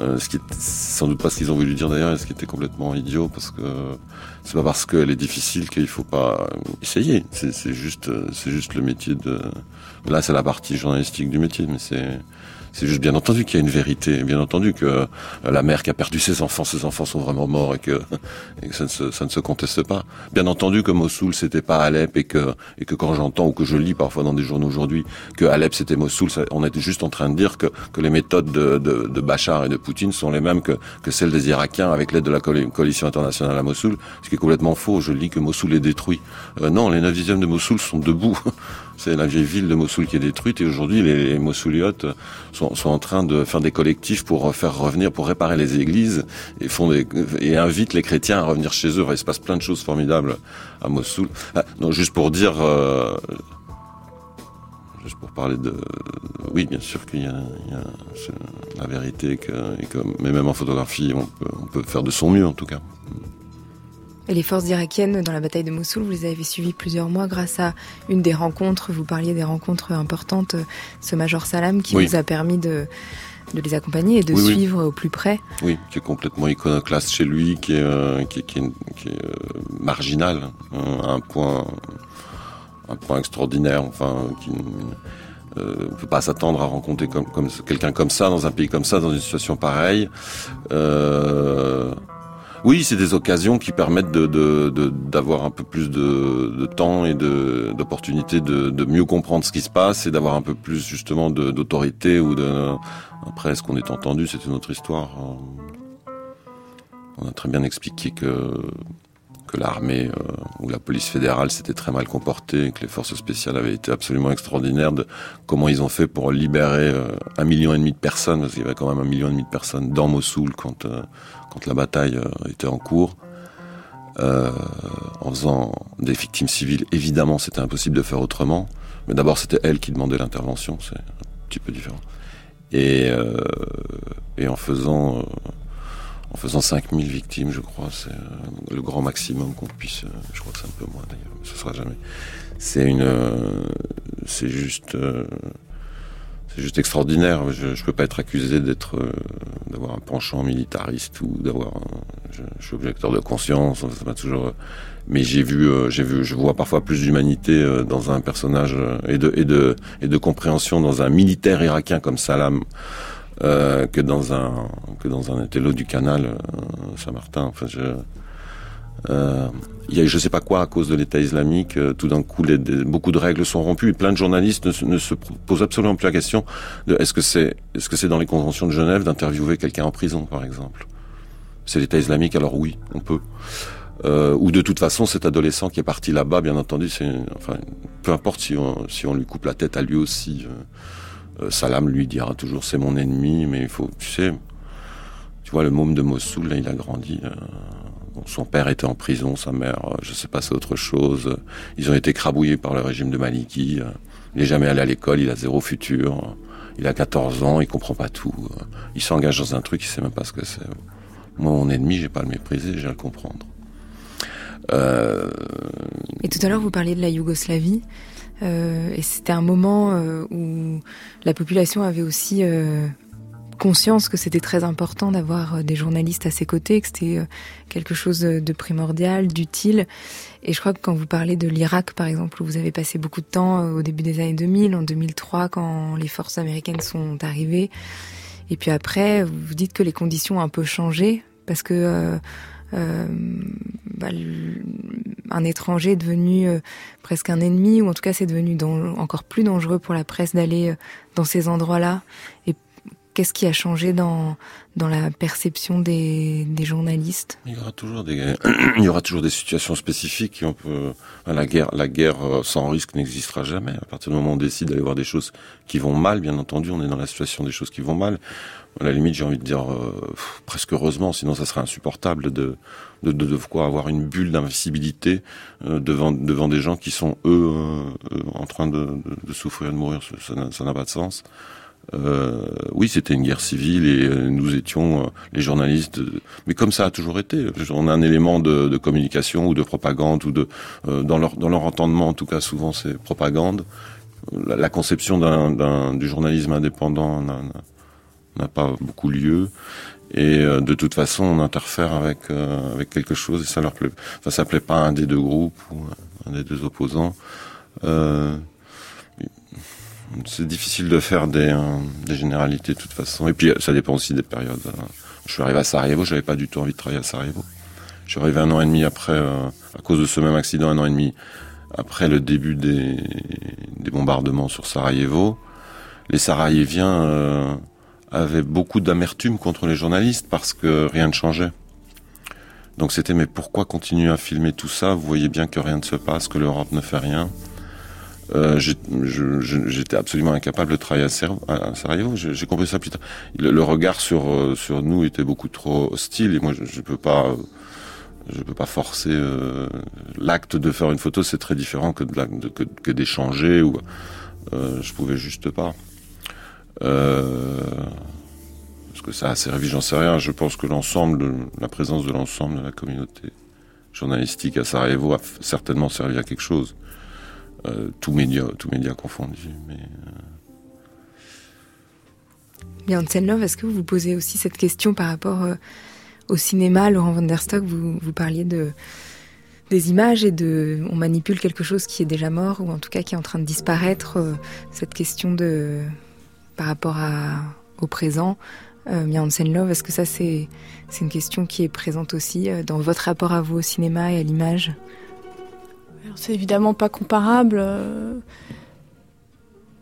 Euh, ce qui est sans doute pas ce qu'ils ont voulu dire d'ailleurs, et ce qui était complètement idiot, parce que c'est pas parce qu'elle est difficile qu'il faut pas essayer. C'est juste, c'est juste le métier de. Là, c'est la partie journalistique du métier, mais c'est c'est juste bien entendu qu'il y a une vérité, bien entendu que euh, la mère qui a perdu ses enfants, ses enfants sont vraiment morts et que, ça, ne se, ça conteste pas. Bien entendu que Mossoul c'était pas Alep et que et que quand j'entends ou que je lis parfois dans des journaux aujourd'hui que Alep c'était Mossoul, on était juste en train de dire que que les méthodes de, de, de Bachar et de Poutine sont les mêmes que que celles des Irakiens avec l'aide de la coalition internationale à Mossoul, ce qui est complètement faux. Je lis que Mossoul est détruit. Euh, non, les 9 dixièmes de Mossoul sont debout. C'est la vieille ville de Mossoul qui est détruite et aujourd'hui les, Mossouliotes sont, sont, en train de faire des collectifs pour faire revenir, pour réparer les églises et font et invitent les chrétiens à revenir chez eux. Il se passe plein de choses formidables à Mossoul. Ah, non, juste pour dire, euh, juste pour parler de, oui, bien sûr qu'il y a, la vérité que, et que, mais même en photographie, on peut faire de son mieux en tout cas. Et les forces irakiennes dans la bataille de Mossoul, vous les avez suivies plusieurs mois grâce à une des rencontres, vous parliez des rencontres importantes, ce Major Salam qui oui. vous a permis de, de les accompagner et de oui, suivre oui. au plus près. Oui, qui est complètement iconoclaste chez lui, qui est, euh, qui est, qui est, qui est euh, marginal, hein, à un point, un point extraordinaire, enfin, qui, euh, on peut pas s'attendre à rencontrer comme, comme quelqu'un comme ça dans un pays comme ça, dans une situation pareille. Euh, oui, c'est des occasions qui permettent de, d'avoir de, de, un peu plus de, de temps et d'opportunités de, de, mieux comprendre ce qui se passe et d'avoir un peu plus justement d'autorité ou de après est-ce qu'on est entendu, c'est une autre histoire. On a très bien expliqué que que l'armée euh, ou la police fédérale s'était très mal comportée, que les forces spéciales avaient été absolument extraordinaires de comment ils ont fait pour libérer euh, un million et demi de personnes, parce qu'il y avait quand même un million et demi de personnes dans Mossoul quand euh, quand la bataille euh, était en cours, euh, en faisant des victimes civiles. Évidemment, c'était impossible de faire autrement. Mais d'abord, c'était elle qui demandait l'intervention. C'est un petit peu différent. Et, euh, en faisant, faisant 5000 victimes, je crois, c'est le grand maximum qu'on puisse. je crois que c'est un peu moins d'ailleurs, mais ce sera jamais. C'est une, c'est juste c'est juste extraordinaire. Je ne peux pas être accusé d'être, euh, d'avoir un penchant militariste ou d'avoir. Je, je, suis objecteur de conscience. Ça m'a toujours. Mais j'ai vu, euh, j'ai vu, je vois parfois plus d'humanité euh, dans un personnage euh, et de et de et de compréhension dans un militaire irakien comme Salam. Euh, que dans un que dans un intello du canal euh, Saint-Martin. Enfin, je, euh, il y a je sais pas quoi à cause de l'État islamique. Euh, tout d'un coup, beaucoup de règles sont rompues. Et plein de journalistes ne, ne se posent absolument plus la question de est-ce que c'est dans les conventions de Genève d'interviewer quelqu'un en prison, par exemple? c'est l'État islamique, alors oui, on peut. Euh, ou de toute façon, cet adolescent qui est parti là-bas, bien entendu, c'est, enfin, peu importe si on, si on lui coupe la tête à lui aussi. Euh, Salam lui dira toujours c'est mon ennemi, mais il faut, tu sais, tu vois, le môme de Mossoul, là, il a grandi. Euh, son père était en prison, sa mère, euh, je sais pas, c'est autre chose. Ils ont été crabouillés par le régime de Maliki. Il est jamais allé à l'école, il a zéro futur. Il a 14 ans, il comprend pas tout. Il s'engage dans un truc, il sait même pas ce que c'est. Moi, mon ennemi, j'ai pas le mépriser, j'ai à le comprendre. Euh... Et tout à l'heure, vous parliez de la Yougoslavie. Euh, et c'était un moment euh, où la population avait aussi euh, conscience que c'était très important d'avoir euh, des journalistes à ses côtés, que c'était euh, quelque chose de primordial, d'utile. Et je crois que quand vous parlez de l'Irak, par exemple, où vous avez passé beaucoup de temps au début des années 2000, en 2003, quand les forces américaines sont arrivées, et puis après, vous dites que les conditions ont un peu changé, parce que euh, euh, bah, un étranger est devenu euh, presque un ennemi, ou en tout cas c'est devenu encore plus dangereux pour la presse d'aller euh, dans ces endroits-là. Qu'est-ce qui a changé dans, dans la perception des, des journalistes? Il y aura toujours des il y aura toujours des situations spécifiques qui on peut la guerre la guerre sans risque n'existera jamais à partir du moment où on décide d'aller voir des choses qui vont mal bien entendu on est dans la situation des choses qui vont mal à la limite, j'ai envie de dire euh, presque heureusement, sinon ça serait insupportable de de, de, de quoi avoir une bulle d'invisibilité euh, devant devant des gens qui sont eux euh, en train de, de, souffrir et de mourir. Ça n'a pas de sens. Euh, oui, c'était une guerre civile et nous étions les journalistes. Mais comme ça a toujours été, on a un élément de, communication ou de propagande ou de dans leur dans leur entendement, en tout cas, souvent c'est propagande. La, conception d'un du journalisme indépendant n'a pas beaucoup lieu. Et euh, de toute façon, on interfère avec euh, avec quelque chose et ça leur plaît. Enfin, ça plaît pas à un des deux groupes ou un des deux opposants. Euh, c'est difficile de faire des, des généralités de toute façon. Et puis ça dépend aussi des périodes. Je suis arrivé à Sarajevo, j'avais pas du tout envie de travailler à Sarajevo. Je suis arrivé un an et demi après, à cause de ce même accident, un an et demi après le début des, bombardements sur Sarajevo. Les Sarajeviens avait beaucoup d'amertume contre les journalistes parce que rien ne changeait. Donc c'était mais pourquoi continuer à filmer tout ça? Vous voyez bien que rien ne se passe, que l'Europe ne fait rien. Euh, J'étais absolument incapable de travailler à Sarajevo. J'ai compris ça plus tard. Le, regard sur euh, sur nous était beaucoup trop hostile et moi je, je peux pas pas forcer euh, l'acte de faire une photo. C'est très différent que d'échanger ou euh, je pouvais juste pas. Euh, est-ce que ça a servi? J'en sais rien. Je pense que l'ensemble, la présence de l'ensemble de la communauté journalistique à Sarajevo a certainement servi à quelque chose. Euh, tout média, confondu. Euh... Est-ce que vous vous posez aussi cette question par rapport euh, au cinéma? Laurent van der Stock, vous, vous parliez de des images et de on manipule quelque chose qui est déjà mort ou en tout cas qui est en train de disparaître. Cette question de par rapport au présent, euh, est-ce que ça c'est une question qui est présente aussi dans votre rapport à vous au cinéma et à l'image? C'est évidemment pas comparable, euh,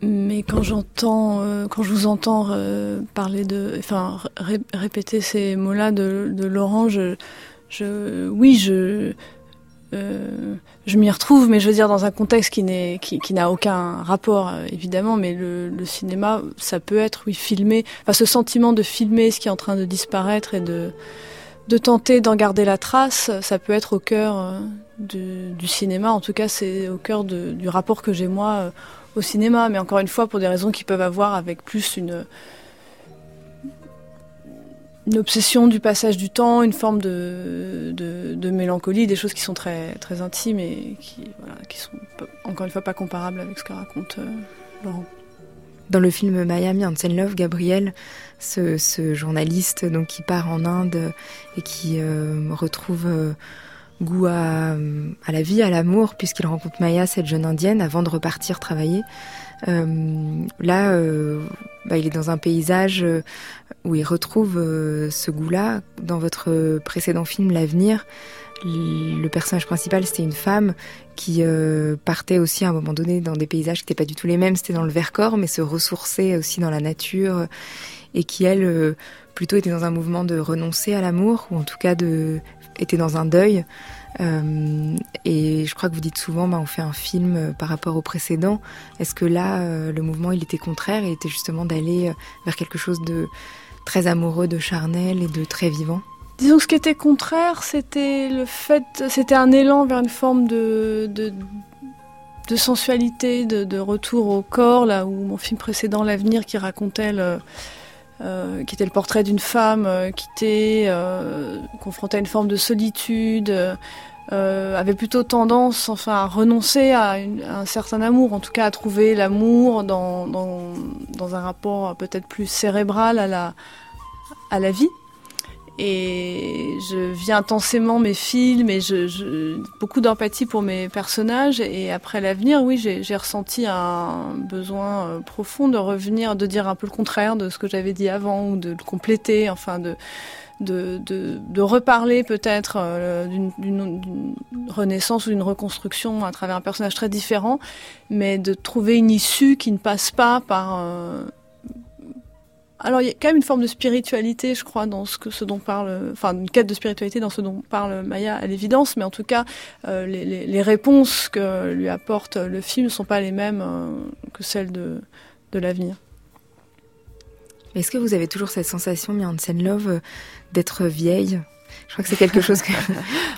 mais quand j'entends, euh, quand je vous entends euh, parler de, enfin ré répéter ces mots-là de, Laurent, je, oui, je je m'y retrouve, mais je veux dire dans un contexte qui n'est qui, n'a aucun rapport évidemment, mais le, cinéma, ça peut être oui filmé, enfin ce sentiment de filmer ce qui est en train de disparaître et de de tenter d'en garder la trace, ça peut être au cœur du, cinéma. En tout cas, c'est au cœur du rapport que j'ai moi au cinéma, mais encore une fois pour des raisons qui peuvent avoir avec plus une obsession du passage du temps, une forme de, de, mélancolie, des choses qui sont très, très intimes et qui, voilà, qui sont encore une fois pas comparables avec ce que raconte euh, Laurent. Dans le film Miami Hansen Love, Gabriel, ce, ce, journaliste donc qui part en Inde et qui euh, retrouve euh, goût à, la vie, à l'amour, puisqu'il rencontre Maya, cette jeune indienne, avant de repartir travailler. Euh, là, euh, bah, il est dans un paysage euh, où il retrouve ce goût-là. Dans votre précédent film, L'avenir, le personnage principal, c'était une femme qui partait aussi à un moment donné dans des paysages qui n'étaient pas du tout les mêmes. C'était dans le Vercors, mais se ressourçait aussi dans la nature. Et qui elle plutôt était dans un mouvement de renoncer à l'amour ou en tout cas de était dans un deuil. Euh, et je crois que vous dites souvent, bah, on fait un film euh, par rapport au précédent. Est-ce que là, euh, le mouvement, il était contraire Il était justement d'aller vers quelque chose de très amoureux, de charnel et de très vivant? Disons que ce qui était contraire, c'était le fait, c'était un élan vers une forme de, de, de sensualité, de, de, retour au corps, là où mon film précédent, L'avenir, qui racontait le, euh, qui était le portrait d'une femme euh, qui était euh, confrontée à une forme de solitude, avait plutôt tendance enfin, à renoncer à, un certain amour, en tout cas à trouver l'amour dans, dans, dans, un rapport peut-être plus cérébral à la, à la vie. Et je vis intensément mes films et je, beaucoup d'empathie pour mes personnages. Et après l'avenir, oui, j'ai ressenti un besoin euh, profond de revenir, de dire un peu le contraire de ce que j'avais dit avant ou de le compléter, enfin de de, de, de reparler peut-être euh, d'une renaissance ou d'une reconstruction à travers un personnage très différent, mais de trouver une issue qui ne passe pas par euh, alors il y a quand même une forme de spiritualité, je crois, dans ce, que, ce dont parle, enfin une quête de spiritualité dans ce dont parle Maya à l'évidence, mais en tout cas euh, les, réponses que lui apporte le film ne sont pas les mêmes euh, que celles de, de l'avenir. Est-ce que vous avez toujours cette sensation, Miansen Love, euh, d'être vieille? Je crois que c'est quelque chose que,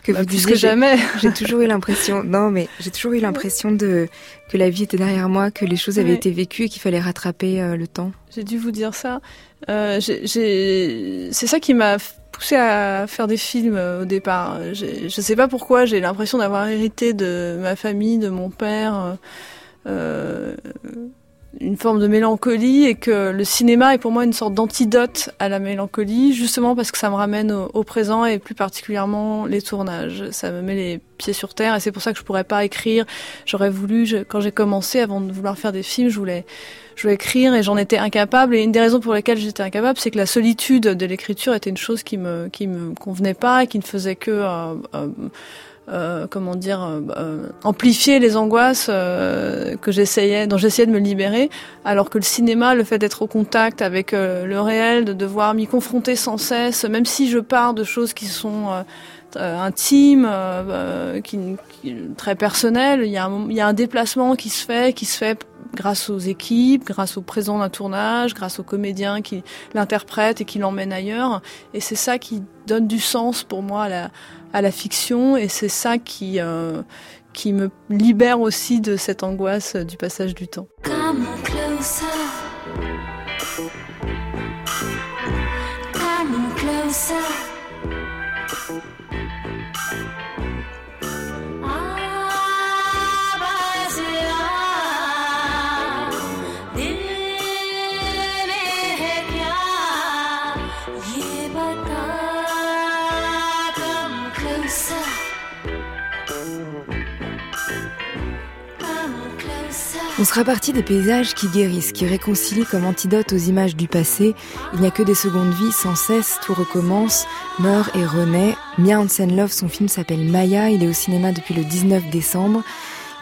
que bah, vous disiez. que jamais. J'ai toujours eu l'impression, non, mais j'ai toujours eu l'impression de que la vie était derrière moi, que les choses avaient été vécues et qu'il fallait rattraper euh, le temps. J'ai dû vous dire ça. Euh, c'est ça qui m'a poussé à faire des films euh, au départ. Je sais pas pourquoi, j'ai l'impression d'avoir hérité de ma famille, de mon père. Euh, une forme de mélancolie et que le cinéma est pour moi une sorte d'antidote à la mélancolie, justement parce que ça me ramène au, présent et plus particulièrement les tournages. Ça me met les pieds sur terre et c'est pour ça que je pourrais pas écrire. J'aurais voulu, quand j'ai commencé, avant de vouloir faire des films, je voulais, je voulais écrire et j'en étais incapable. Et une des raisons pour lesquelles j'étais incapable, c'est que la solitude de l'écriture était une chose qui me, qui me convenait pas et qui ne faisait que euh, euh, euh, comment dire, euh, euh, amplifier les angoisses que j'essayais, dont j'essayais de me libérer, alors que le cinéma, le fait d'être au contact avec le réel, de devoir m'y confronter sans cesse, même si je pars de choses qui sont intimes, qui, très personnelles, il y, a un, il y a un déplacement qui se fait, qui se fait grâce aux équipes, grâce au présent d'un tournage, grâce aux comédiens qui l'interprètent et qui l'emmènent ailleurs. Et c'est ça qui donne du sens pour moi à la, à la fiction et c'est ça qui, euh, qui me libère aussi de cette angoisse du passage du temps. On sera parti des paysages qui guérissent, qui réconcilient comme antidote aux images du passé. Il n'y a que des secondes vies, sans cesse, tout recommence, meurt et renaît. Mia Hansen Love, son film s'appelle Maya, il est au cinéma depuis le 19 décembre.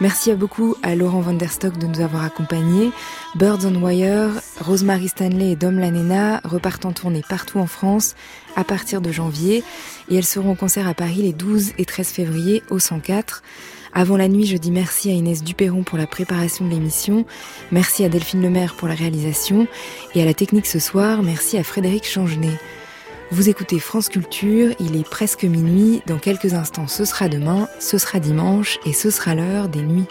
Merci à beaucoup à Laurent van der Stock de nous avoir accompagnés. Birds on Wire, Rosemary Stanley et Dom Lanena repartent en tournée partout en France à partir de janvier et elles seront au concert à Paris les 12 et 13 février au 104. Avant la nuit, je dis merci à Inès Duperron pour la préparation de l'émission, merci à Delphine Lemaire pour la réalisation, et à la technique ce soir, merci à Frédéric Changenet. Vous écoutez France Culture, il est presque minuit, dans quelques instants ce sera demain, ce sera dimanche, et ce sera l'heure des nuits.